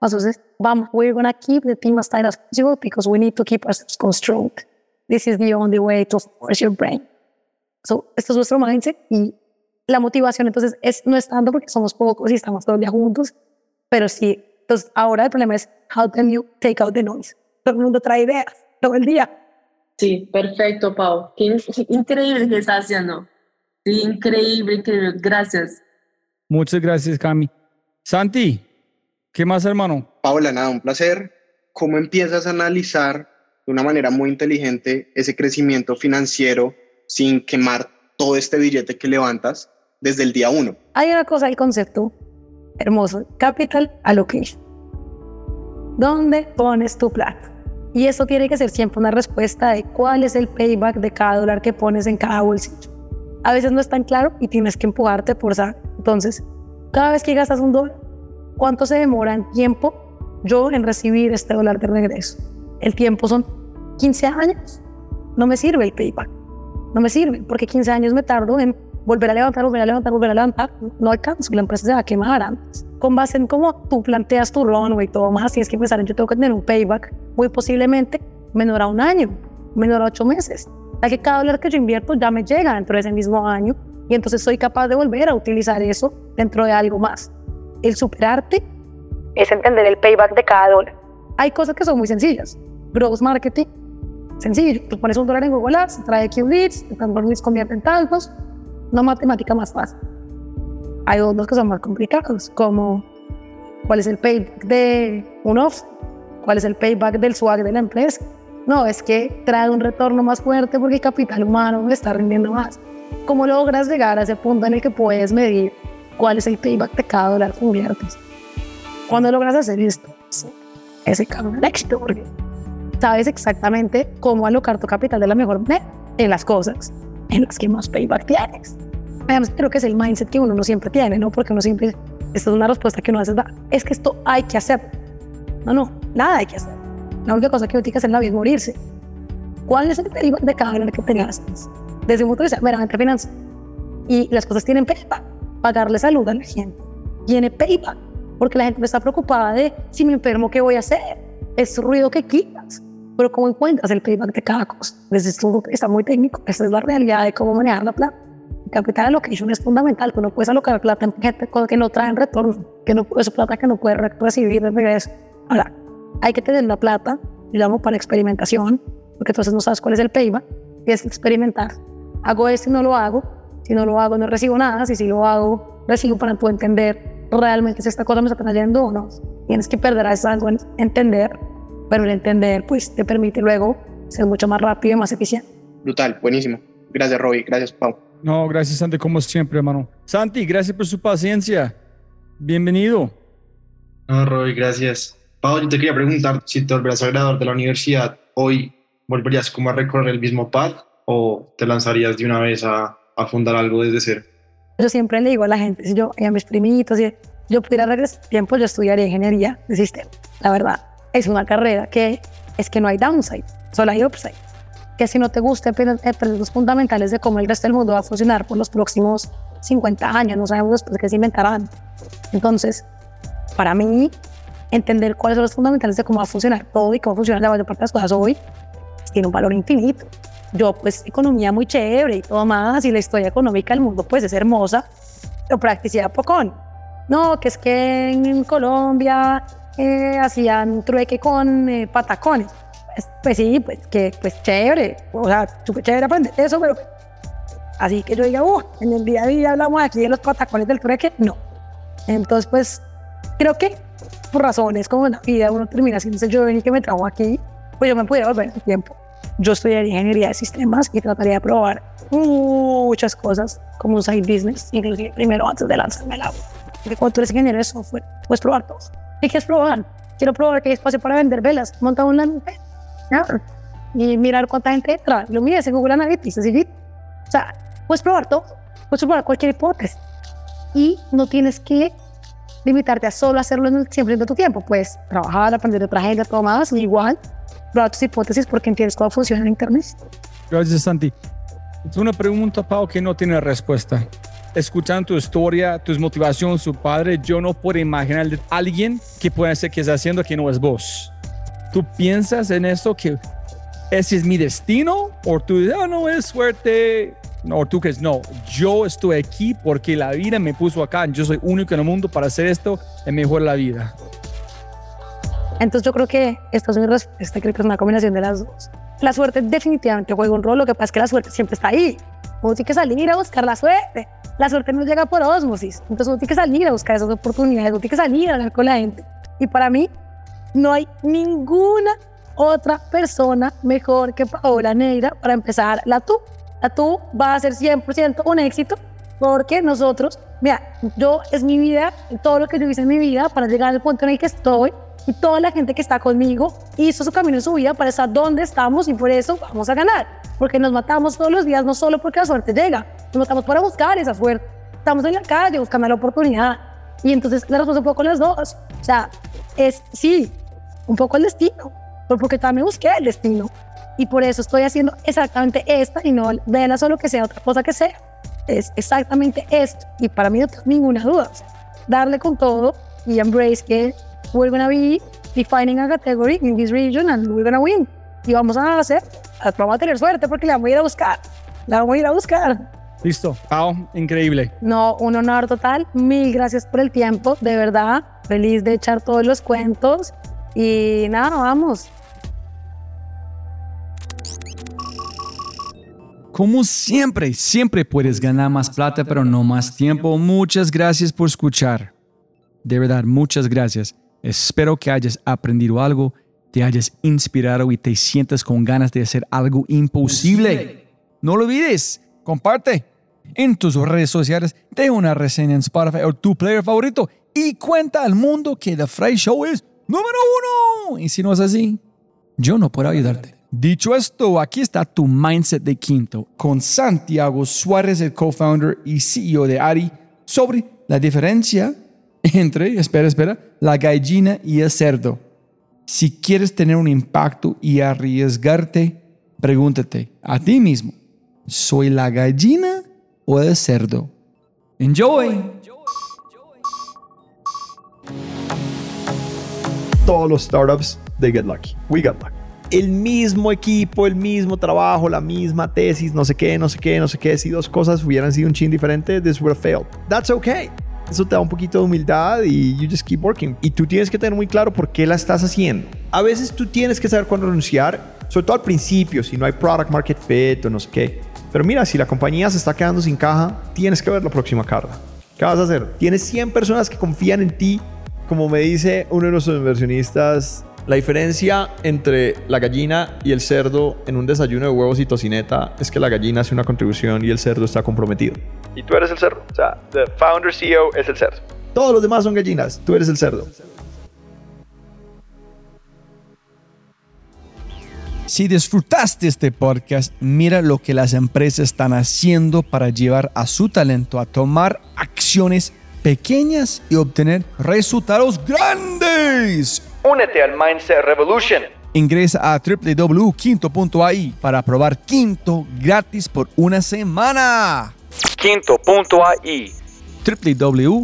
entonces vamos, we're to keep the team as tight as possible because we need to keep ourselves controlled. This is the only way to force your brain. So, esto es nuestro mindset y la motivación entonces es no estando porque somos pocos y estamos todo el día juntos, pero sí, entonces ahora el problema es how can you take out the noise. Todo el mundo trae ideas todo el día Sí, perfecto, Pau. Qué increíble que estás haciendo. Sí, increíble, increíble. Gracias. Muchas gracias, Cami. Santi, ¿qué más, hermano? Paula, nada, un placer. ¿Cómo empiezas a analizar de una manera muy inteligente ese crecimiento financiero sin quemar todo este billete que levantas desde el día uno? Hay una cosa, el concepto hermoso, capital allocation. ¿Dónde pones tu plata? Y eso tiene que ser siempre una respuesta de cuál es el payback de cada dólar que pones en cada bolsillo. A veces no es tan claro y tienes que empujarte por saber. Entonces, cada vez que gastas un dólar, ¿cuánto se demora en tiempo yo en recibir este dólar de regreso? El tiempo son 15 años. No me sirve el payback. No me sirve porque 15 años me tardo en volver a levantar, volver a levantar, volver a levantar. No alcanzo, la empresa se va a quemar antes con base en cómo tú planteas tu runway y todo más, tienes que pensar en yo tengo que tener un payback muy posiblemente menor a un año, menor a ocho meses. Ya que cada dólar que yo invierto ya me llega dentro de ese mismo año y entonces soy capaz de volver a utilizar eso dentro de algo más. El superarte es entender el payback de cada dólar. Hay cosas que son muy sencillas. Growth marketing, sencillo. Tú pones un dólar en Google Ads, trae Q leads, tantos leads convierte en tantos. Una matemática más fácil. Hay otros que son más complicados, como cuál es el payback de un off, cuál es el payback del swag de la empresa, No, es que trae un retorno más fuerte porque el capital humano está rindiendo más. ¿Cómo logras llegar a ese punto en el que puedes medir cuál es el payback de cada dólar que inviertes? Cuando logras hacer esto, ese cambio de éxito, porque sabes exactamente cómo alocar tu capital de la mejor manera en las cosas en las que más payback tienes. Además, creo que es el mindset que uno no siempre tiene, ¿no? Porque uno siempre, esta es una respuesta que uno hace, es que esto hay que hacer. No, no, nada hay que hacer. La única cosa que uno tiene que hacer en la vida es morirse. ¿Cuál es el payback de cada dólar que tengas? Desde un punto de vista meramente financiero. Y las cosas tienen payback. Pagarle salud a la gente tiene payback. Porque la gente está preocupada de si me enfermo, ¿qué voy a hacer? Es ruido que quitas pero ¿cómo encuentras el payback de cada cosa? Desde esto está muy técnico, esa es la realidad de cómo manejar la plata. El capital allocation es fundamental, que no puedes alocar plata en gente que no traen retorno, que no, es plata que no puedes recibir de regreso. Ahora, hay que tener la plata, digamos, para experimentación, porque entonces no sabes cuál es el payback, y es experimentar. Hago esto y no lo hago, si no lo hago no recibo nada, si sí lo hago, recibo para tú entender realmente si esta cosa me está trayendo o no. Tienes que perder algo en entender pero el entender pues te permite luego ser mucho más rápido y más eficiente. Brutal, buenísimo. Gracias, Robbie. Gracias, Pau. No, gracias, Santi, como siempre, hermano. Santi, gracias por su paciencia. Bienvenido. No, Robbie, gracias. Pau, yo te quería preguntar si te volverías a graduar de la universidad hoy, ¿volverías como a recorrer el mismo path o te lanzarías de una vez a, a fundar algo desde cero? Yo siempre le digo a la gente, si yo y a mis primitos, si yo pudiera regresar tiempo, yo estudiaría ingeniería de sistema, la verdad es una carrera que es que no hay downside, solo hay upside. Que si no te gusta los fundamentales de cómo el resto del mundo va a funcionar por los próximos 50 años, no sabemos después qué se inventarán. Entonces, para mí, entender cuáles son los fundamentales de cómo va a funcionar todo y cómo funciona la mayor parte de las cosas hoy tiene un valor infinito. Yo, pues, economía muy chévere y todo más, y la historia económica del mundo, pues, es hermosa, pero practicidad pocón. No, que es que en Colombia eh, hacían trueque con eh, patacones. Pues, pues, sí, pues que pues chévere, o sea, súper chévere aprender eso, pero así que yo diga, uh, en el día a día hablamos aquí de los patacones del trueque, no. Entonces, pues creo que por razones como la vida uno termina siendo joven y que me trajo aquí, pues yo me pudiera volver en tiempo. Yo estudiaría ingeniería de sistemas y trataría de probar muchas cosas como un side business, inclusive primero antes de lanzarme al agua. Porque cuando tú eres ingeniero de software, puedes probar todo. ¿Qué quieres probar? Quiero probar que hay espacio para vender velas. Monta una nube y mirar cuánta gente entra. Lo miras en Google Analytics. Así, o sea, puedes probar todo. Puedes probar cualquier hipótesis. Y no tienes que limitarte a solo hacerlo en el siempre de tu tiempo. Puedes trabajar, aprender de otra gente, todo más. Igual, probar tus hipótesis porque entiendes cómo funciona el Internet. Gracias, Santi. Es una pregunta, Pau, que no tiene respuesta escuchando tu historia, tus motivaciones, su padre, yo no puedo imaginar a alguien que puede ser que está haciendo que no es vos. ¿Tú piensas en esto que ese es mi destino? ¿O tú dices, oh, no, es suerte? ¿O tú crees, no, yo estoy aquí porque la vida me puso acá, yo soy único en el mundo para hacer esto, es mejor la vida? Entonces yo creo que esto es, mi creo que es una combinación de las dos. La suerte definitivamente juega un rol, lo que pasa es que la suerte siempre está ahí. Uno tiene que salir a buscar la suerte la suerte no llega por osmosis. Entonces uno tiene que salir a buscar esas oportunidades, uno tiene que salir a hablar con la gente. Y para mí, no hay ninguna otra persona mejor que Paola Neira para empezar la tú. La tú va a ser 100% un éxito porque nosotros, mira, yo es mi vida, todo lo que yo hice en mi vida para llegar al punto en el que estoy y toda la gente que está conmigo hizo su camino en su vida para estar donde estamos y por eso vamos a ganar. Porque nos matamos todos los días, no solo porque la suerte llega, nos matamos para buscar esa suerte. Estamos en la calle buscando la oportunidad. Y entonces la respuesta un poco las dos. O sea, es sí, un poco el destino, porque también busqué el destino. Y por eso estoy haciendo exactamente esta y no vela solo que sea otra cosa que sea. Es exactamente esto. Y para mí no tengo ninguna duda. darle con todo y embrace que we're gonna be defining a category in this region and we're gonna win. Y vamos a hacer, vamos a tener suerte porque la vamos a ir a buscar. La vamos a ir a buscar. Listo. Pau, increíble. No, un honor total. Mil gracias por el tiempo. De verdad, feliz de echar todos los cuentos. Y nada, vamos. Como siempre, siempre puedes ganar más plata, pero no más tiempo. Muchas gracias por escuchar. De verdad, muchas gracias. Espero que hayas aprendido algo te hayas inspirado y te sientas con ganas de hacer algo imposible. No lo olvides, comparte en tus redes sociales, de una reseña en Spotify o tu player favorito y cuenta al mundo que The Fry Show es número uno. Y si no es así, yo no puedo ayudarte. Dicho esto, aquí está tu mindset de quinto con Santiago Suárez, el co-founder y CEO de Ari, sobre la diferencia entre, espera, espera, la gallina y el cerdo. Si quieres tener un impacto y arriesgarte, pregúntate a ti mismo, ¿soy la gallina o el cerdo? Enjoy. Todos los startups, they get lucky. We got lucky. El mismo equipo, el mismo trabajo, la misma tesis, no sé qué, no sé qué, no sé qué. Si dos cosas hubieran sido un chin diferente, this would have failed. That's okay. Eso te da un poquito de humildad y you just keep working. Y tú tienes que tener muy claro por qué la estás haciendo. A veces tú tienes que saber cuándo renunciar, sobre todo al principio, si no hay product market fit o no sé qué. Pero mira, si la compañía se está quedando sin caja, tienes que ver la próxima carta. ¿Qué vas a hacer? Tienes 100 personas que confían en ti. Como me dice uno de nuestros inversionistas, la diferencia entre la gallina y el cerdo en un desayuno de huevos y tocineta es que la gallina hace una contribución y el cerdo está comprometido. Y tú eres el cerdo. O sea, the founder CEO es el cerdo. Todos los demás son gallinas, tú eres el cerdo. Si disfrutaste este podcast, mira lo que las empresas están haciendo para llevar a su talento a tomar acciones pequeñas y obtener resultados grandes. Únete al Mindset Revolution. Ingresa a www.quinto.ai para probar Quinto gratis por una semana. Quinto.ai. www.kinnto.ai.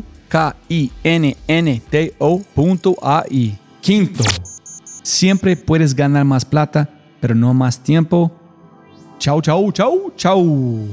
Quinto. Siempre puedes ganar más plata, pero no más tiempo. Chau, chau, chau, chau.